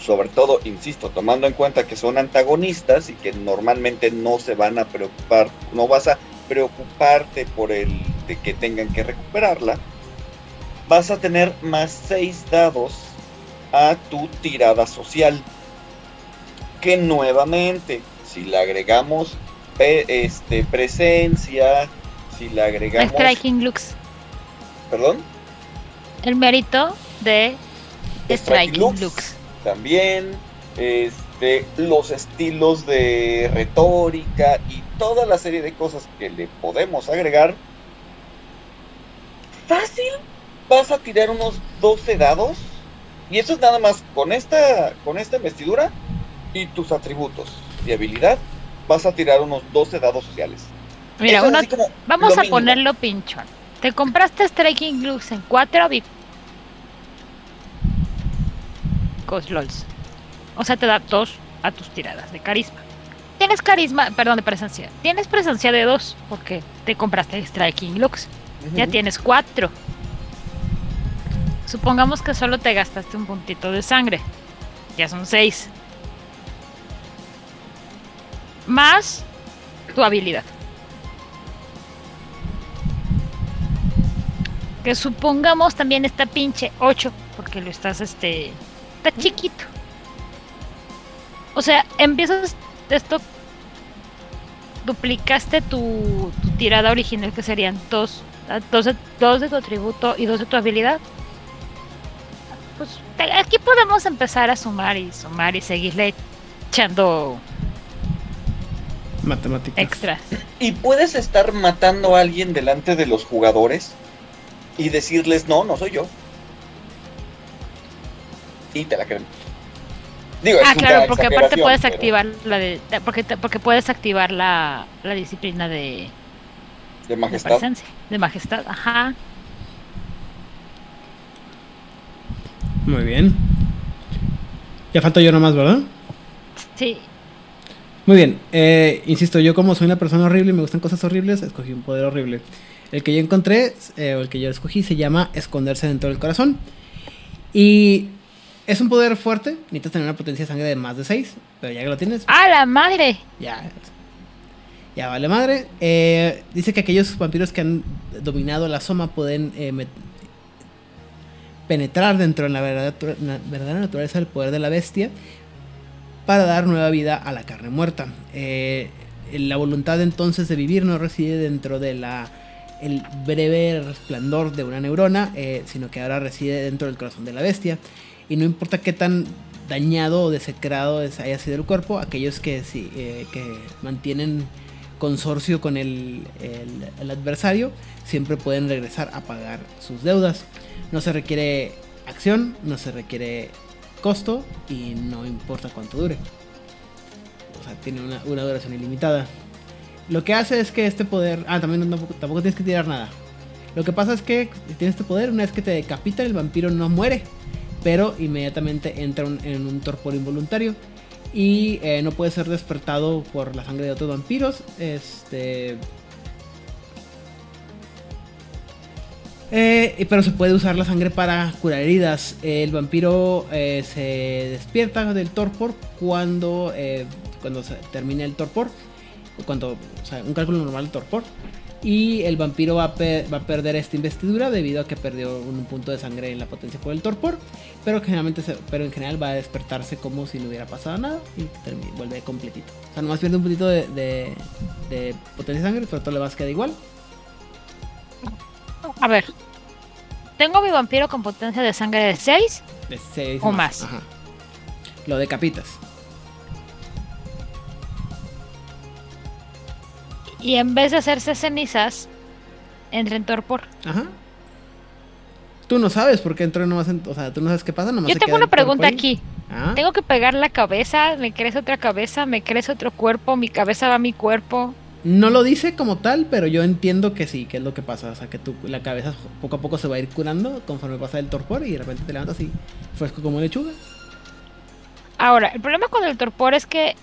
sobre todo, insisto, tomando en cuenta que son antagonistas y que normalmente no se van a preocupar, no vas a preocuparte por el de que tengan que recuperarla, vas a tener más 6 dados a tu tirada social que nuevamente, si le agregamos este, presencia, si le agregamos... Striking looks. Perdón, El mérito de Striking Striking looks. looks. también, este, los estilos de retórica y toda la serie de cosas que le podemos agregar. Fácil, vas a tirar unos 12 dados. Y eso es nada más con esta, con esta investidura y tus atributos y habilidad. Vas a tirar unos 12 dados sociales. Mira, uno, vamos a mínimo. ponerlo pinchón. Te compraste Striking looks en 4 LOLs. O sea, te da 2 a tus tiradas de carisma. Tienes carisma, perdón, de presencia. Tienes presencia de 2 porque te compraste Striking looks. Ya tienes 4. Supongamos que solo te gastaste un puntito de sangre. Ya son 6. Más tu habilidad. Que supongamos también está pinche 8. Porque lo estás, este. Está chiquito. O sea, empiezas esto. Duplicaste tu, tu tirada original que serían 2 dos, de- dos de tu atributo y dos de tu habilidad. Pues te- aquí podemos empezar a sumar y sumar y seguirle echando Matemáticas. extras. Y puedes estar matando a alguien delante de los jugadores y decirles, no, no soy yo. Y te la creen. Digo, es Ah, claro, porque aparte puedes pero- activar la de porque te- porque puedes activar la, la disciplina de, De majestad. de majestad, ajá. Muy bien. Ya falta yo nomás, ¿verdad? Sí, Muy bien. eh, insisto, yo como soy una persona horrible y me gustan cosas horribles, escogí un poder horrible. El que yo encontré, eh, o el que yo escogí, se llama Esconderse dentro del corazón. Y es un poder fuerte. Necesitas tener una potencia de sangre de más de 6. Pero ya que lo tienes, ¡A la madre! ya. Ya vale madre. Eh, dice que aquellos vampiros que han dominado la soma pueden eh, penetrar dentro de la verdadera, na- verdadera naturaleza del poder de la bestia para dar nueva vida a la carne muerta. Eh, la voluntad entonces de vivir no reside dentro de la el breve resplandor de una neurona, eh, sino que ahora reside dentro del corazón de la bestia. Y no importa qué tan dañado o desecrado es- haya sido el cuerpo, aquellos que, sí, eh, que mantienen consorcio con el- el adversario siempre pueden regresar a pagar sus deudas. No se requiere acción, no se requiere costo y no importa cuánto dure. O sea, tiene una, duración ilimitada. Lo que hace es que este poder... Ah, también no- tampoco, tienes que tirar nada. Lo que pasa es que tiene este poder, una vez que te decapita, el vampiro no muere, pero inmediatamente entra en un torpor involuntario y eh, no puede ser despertado por la sangre de otros vampiros. Este. Eh, pero se puede usar la sangre para curar heridas. El vampiro eh, se despierta del torpor cuando, cuando se termina el torpor. Cuando, un cálculo normal del torpor. Y el vampiro va a, va a, perder esta investidura debido a que perdió un punto de sangre en la potencia por el torpor. Pero, generalmente pero en general va a despertarse como si no hubiera pasado nada y vuelve completito. O sea, nomás pierde un puntito de, potencia de sangre, pero todo le más queda igual. A ver. Tengo mi vampiro con potencia de sangre de 6. De 6 o más. Lo decapitas. Y en vez de hacerse cenizas, entra en torpor. Ajá. Tú no sabes por qué entró nomás en, O sea, tú no sabes qué pasa nomás. Yo tengo una pregunta aquí. ¿Ah? Tengo que pegar la cabeza, me crece otra cabeza, me crece otro cuerpo, mi cabeza va a mi cuerpo. No lo dice como tal, pero yo entiendo que sí, que es lo que pasa. O sea, que tu, la cabeza poco a poco se va a ir curando conforme pasa el torpor y de repente te levantas así, fresco como lechuga. Ahora, el problema con el torpor es que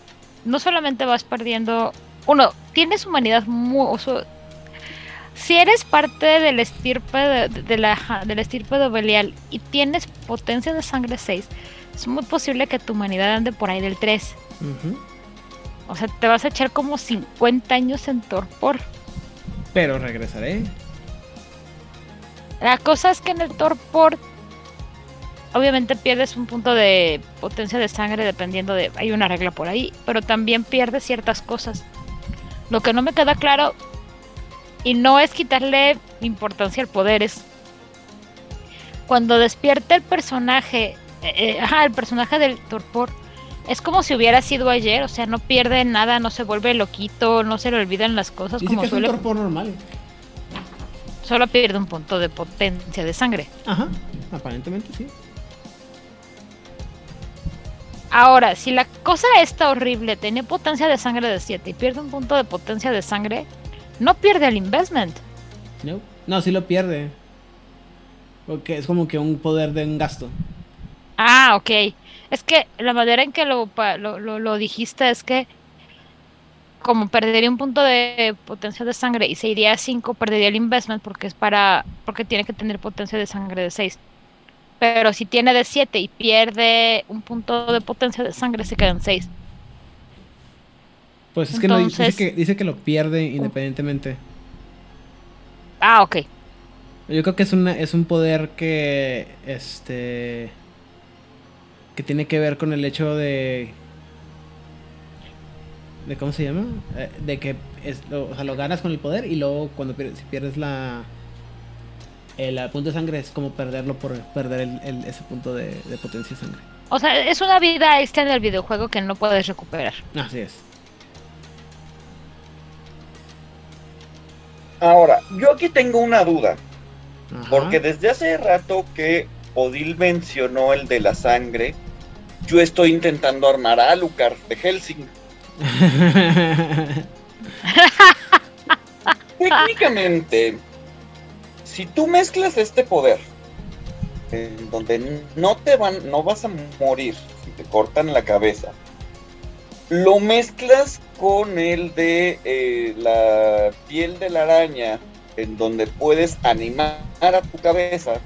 no solamente vas perdiendo uno, tienes humanidad muy... si eres parte del estirpe de, la, del estirpe de Belial y tienes potencia de sangre 6, es muy posible que tu humanidad ande por ahí del 3. O sea, te vas a echar como 50 años en torpor. Pero regresaré. La cosa es que en el torpor obviamente pierdes un punto de potencia de sangre dependiendo de hay una regla por ahí, pero también pierdes ciertas cosas. Lo que no me queda claro, y no es quitarle importancia al poder, es cuando despierta el personaje, eh, eh, ajá, el personaje del torpor, es como si hubiera sido ayer, o sea, no pierde nada, no se vuelve loquito, no se le olvidan las cosas como que es un torpor normal. Solo pierde un punto de potencia de sangre. Ajá, aparentemente sí. Ahora, si la cosa está horrible, tiene potencia de sangre de 7 y pierde un punto de potencia de sangre, no pierde el investment. No, no, sí lo pierde. Porque es como que un poder de un gasto. Ah, ok. Es que la manera en que lo, lo, dijiste es que como perdería un punto de potencia de sangre y se iría a 5, perdería el investment porque es para porque tiene que tener potencia de sangre de 6. Pero si tiene de 7 y pierde un punto de potencia de sangre, se quedan 6. Pues es que, no, dice que dice que lo pierde independientemente. Ah, ok. Yo creo que es, una, es un poder que. Este. Que tiene que ver con el hecho de. de ¿Cómo se llama? Eh, de que es, o sea, lo ganas con el poder y luego cuando si pierdes la el punto de sangre es como perderlo por perder el, ese punto de, potencia de sangre. O sea, es una vida extra en el videojuego que no puedes recuperar. Así es. Ahora, yo aquí tengo una duda. Porque desde hace rato que Odil mencionó el de la sangre, yo estoy intentando armar a Alucard de Helsing. <laughs> Técnicamente, si tú mezclas este poder, en donde no te van, no vas a morir si te cortan la cabeza, lo mezclas con el de eh, la piel de la araña, en donde puedes animar a tu cabeza,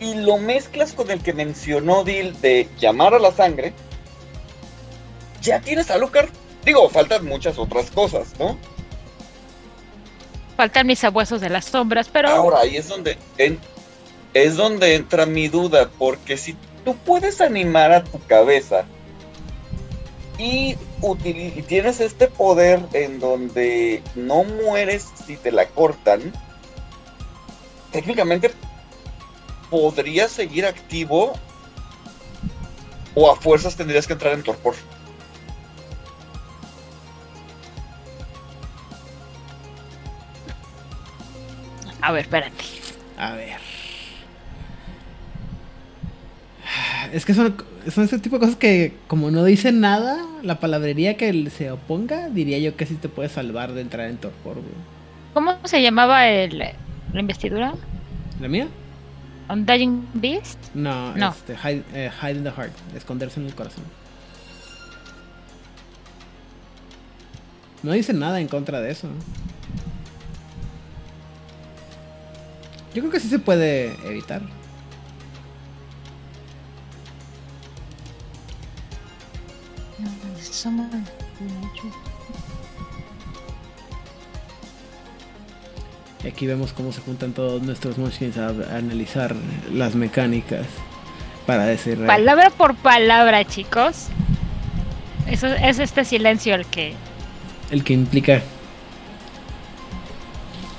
y lo mezclas con el que mencionó Dil de llamar a la sangre, ya tienes a Lucar. Digo, faltan muchas otras cosas, ¿no? faltan mis abuesos de las sombras, pero... Ahora, ahí es donde, es donde entra mi duda, porque si tú puedes animar a tu cabeza y, y tienes este poder en donde no mueres si te la cortan, técnicamente podrías seguir activo o a fuerzas tendrías que entrar en torpor. A ver, espérate. A ver. Es que son, son ese tipo de cosas que, como no dicen nada, la palabrería que se oponga, diría yo que sí te puede salvar de entrar en torpor, güey. ¿Cómo se llamaba el, la investidura? ¿La mía? ¿Undying Beast? No, No. Este, hide, eh, hide in the heart, esconderse en el corazón. No dice nada en contra de eso. Yo creo que sí se puede evitar. Y aquí vemos cómo se juntan todos nuestros munchkins a, a analizar las mecánicas para decir... Palabra por palabra, chicos. Eso es este silencio el que. el que implica...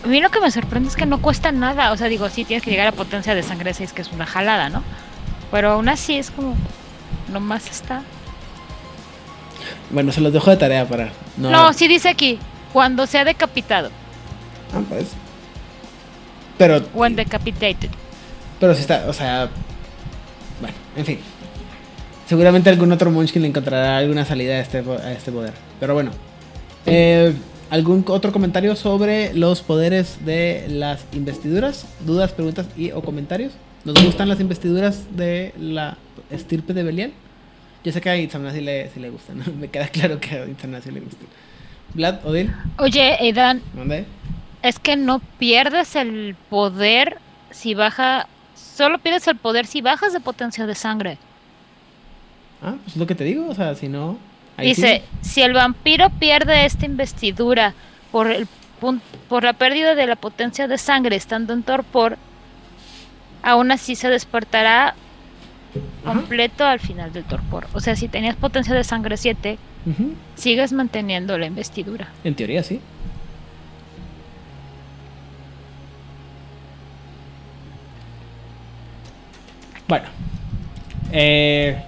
A mí lo que me sorprende es que no cuesta nada. O sea, digo, sí tienes que llegar a potencia de sangre 6, que es una jalada, ¿no? Pero aún así es como. Nomás está. Bueno, se los dejo de tarea para... No, No, sí dice aquí. Cuando sea decapitado. Ah, pues. Pero... When decapitated. Pero si está, o sea. Bueno, en fin. Seguramente algún otro Munchkin le encontrará alguna salida a este, a este poder. Pero bueno. Eh, ¿Algún otro comentario sobre los poderes de las investiduras? ¿Dudas, preguntas y o comentarios? ¿Nos gustan las investiduras de la estirpe de Belial? Yo sé que a Itzamna sí le, sí le gustan. ¿no? <laughs> Me queda claro que a Itzamna sí le gustan. Vlad, Odil, Oye, Aidan, ¿dónde? Es que no pierdes el poder si baja. Solo pierdes el poder si bajas de potencia de sangre. Ah, pues es lo que te digo. O sea, si no. Dice, sí. si el vampiro pierde esta investidura por el por la pérdida de la potencia de sangre estando en torpor, aún así se despertará Ajá. completo al final del torpor. O sea, si tenías potencia de sangre 7, Ujú. sigues manteniendo la investidura. En teoría sí. Bueno. Eh,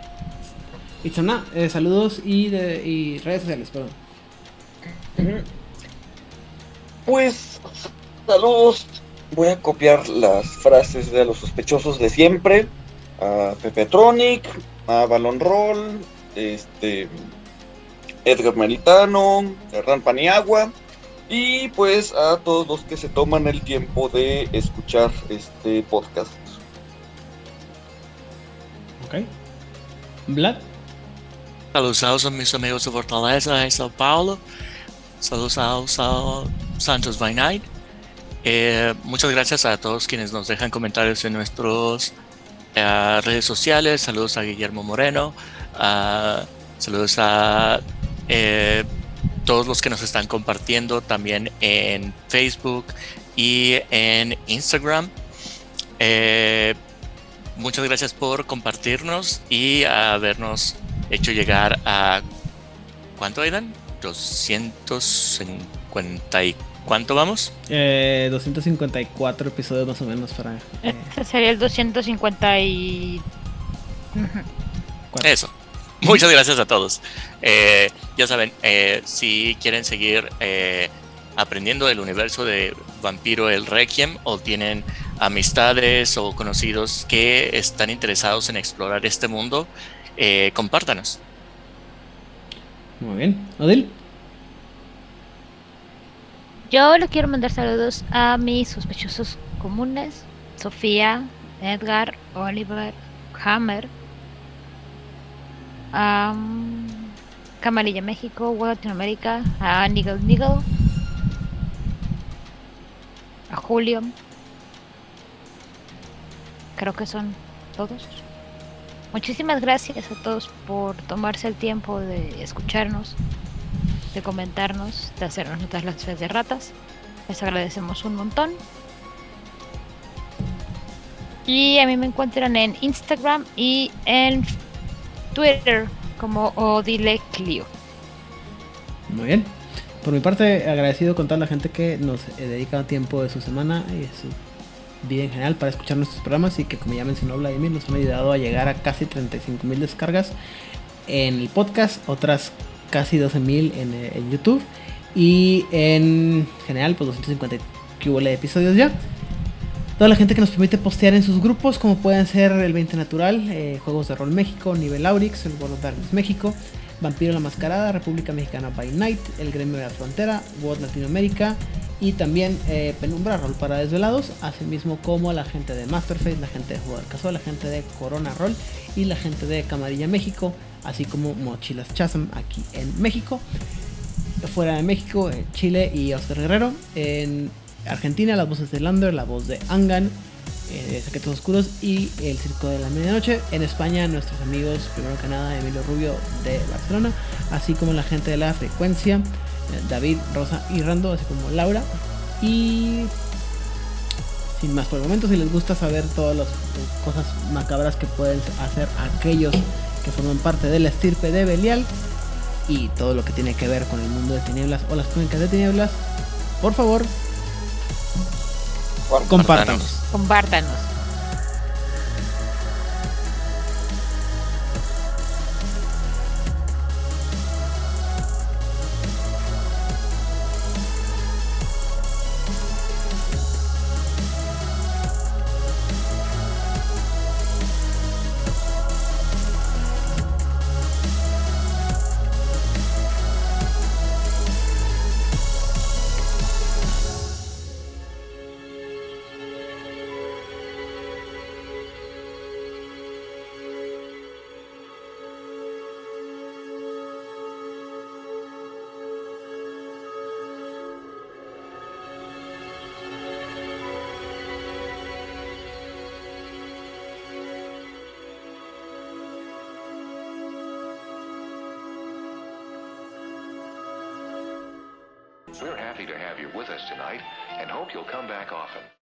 Itzamna, eh, saludos y, de, y redes sociales, perdón. Pues, saludos. Voy a copiar las frases de los sospechosos de siempre. A Pepetronic, a Balon Roll, este, Edgar Meritano, Hernán Paniagua. Y pues a todos los que se toman el tiempo de escuchar este podcast. Ok. Saludos a mis amigos de Fortaleza y Sao Paulo. Saludos a, a Santos by Night. Eh, muchas gracias a todos quienes nos dejan comentarios en nuestras redes sociales. Saludos a Guillermo Moreno. saludos a eh, todos los que nos están compartiendo también en Facebook y en Instagram. Eh, muchas gracias por compartirnos y habernos hecho llegar a ¿cuánto Aidan? 250 y ¿cuánto vamos? eh, 254 episodios más o menos para... eh, Este sería el 250 y... Eso. Muchas gracias a todos. Eh, ya saben, eh, si quieren seguir eh, aprendiendo del universo de Vampiro el Requiem o tienen amistades o conocidos que están interesados en explorar este mundo, eh, compártanos. Muy bien. Odil, Yo le quiero mandar saludos a mis sospechosos comunes, Sofía, Edgar, Oliver, Hammer, um, Camarilla México, World Latinoamérica, a Nigel Nigel, a Julio. Creo que son todos. Muchísimas gracias a todos por tomarse el tiempo de escucharnos, de comentarnos, de hacernos notas las de ratas. Les agradecemos un montón. Y a mí me encuentran en Instagram y en Twitter como Odile Clio. muy bien. Por mi parte, agradecido con toda la gente que nos dedica tiempo de su semana y de su vida en general para escuchar nuestros programas y que como ya mencionó Vladimir nos han ayudado a llegar a casi 35 mil descargas en el podcast, otras casi 12 mil en, eh, en YouTube y en general pues 250 que hubo de episodios ya. Toda la gente que nos permite postear en sus grupos, como pueden ser el 20 Natural, eh, Juegos de Rol México, Nivel Aurix, el World of Darkness México, Vampiro la Mascarada, República Mexicana by Night, el Gremio de la Frontera, World Latinoamérica y también eh, Penumbra Roll para desvelados, asimismo como la gente de Masterface, la gente de Jugador Casual, la gente de Corona Roll y la gente de Camarilla México, así como Mochilas Chasm aquí en México. Fuera de México, eh, Chile y Oscar Guerrero. En Argentina, las voces de Lander, la voz de Angan, eh, Secretos Oscuros y El Circo de la Medianoche. En España, nuestros amigos, primero que nada, Emilio Rubio de Barcelona, así como la gente de la frecuencia. David, Rosa y Rando, así como Laura. Y sin más por el momento, si les gusta saber todas las cosas macabras que pueden hacer aquellos que forman parte de la estirpe de Belial y todo lo que tiene que ver con el mundo de tinieblas o las crónicas de tinieblas, por favor, compártanos. Compártanos.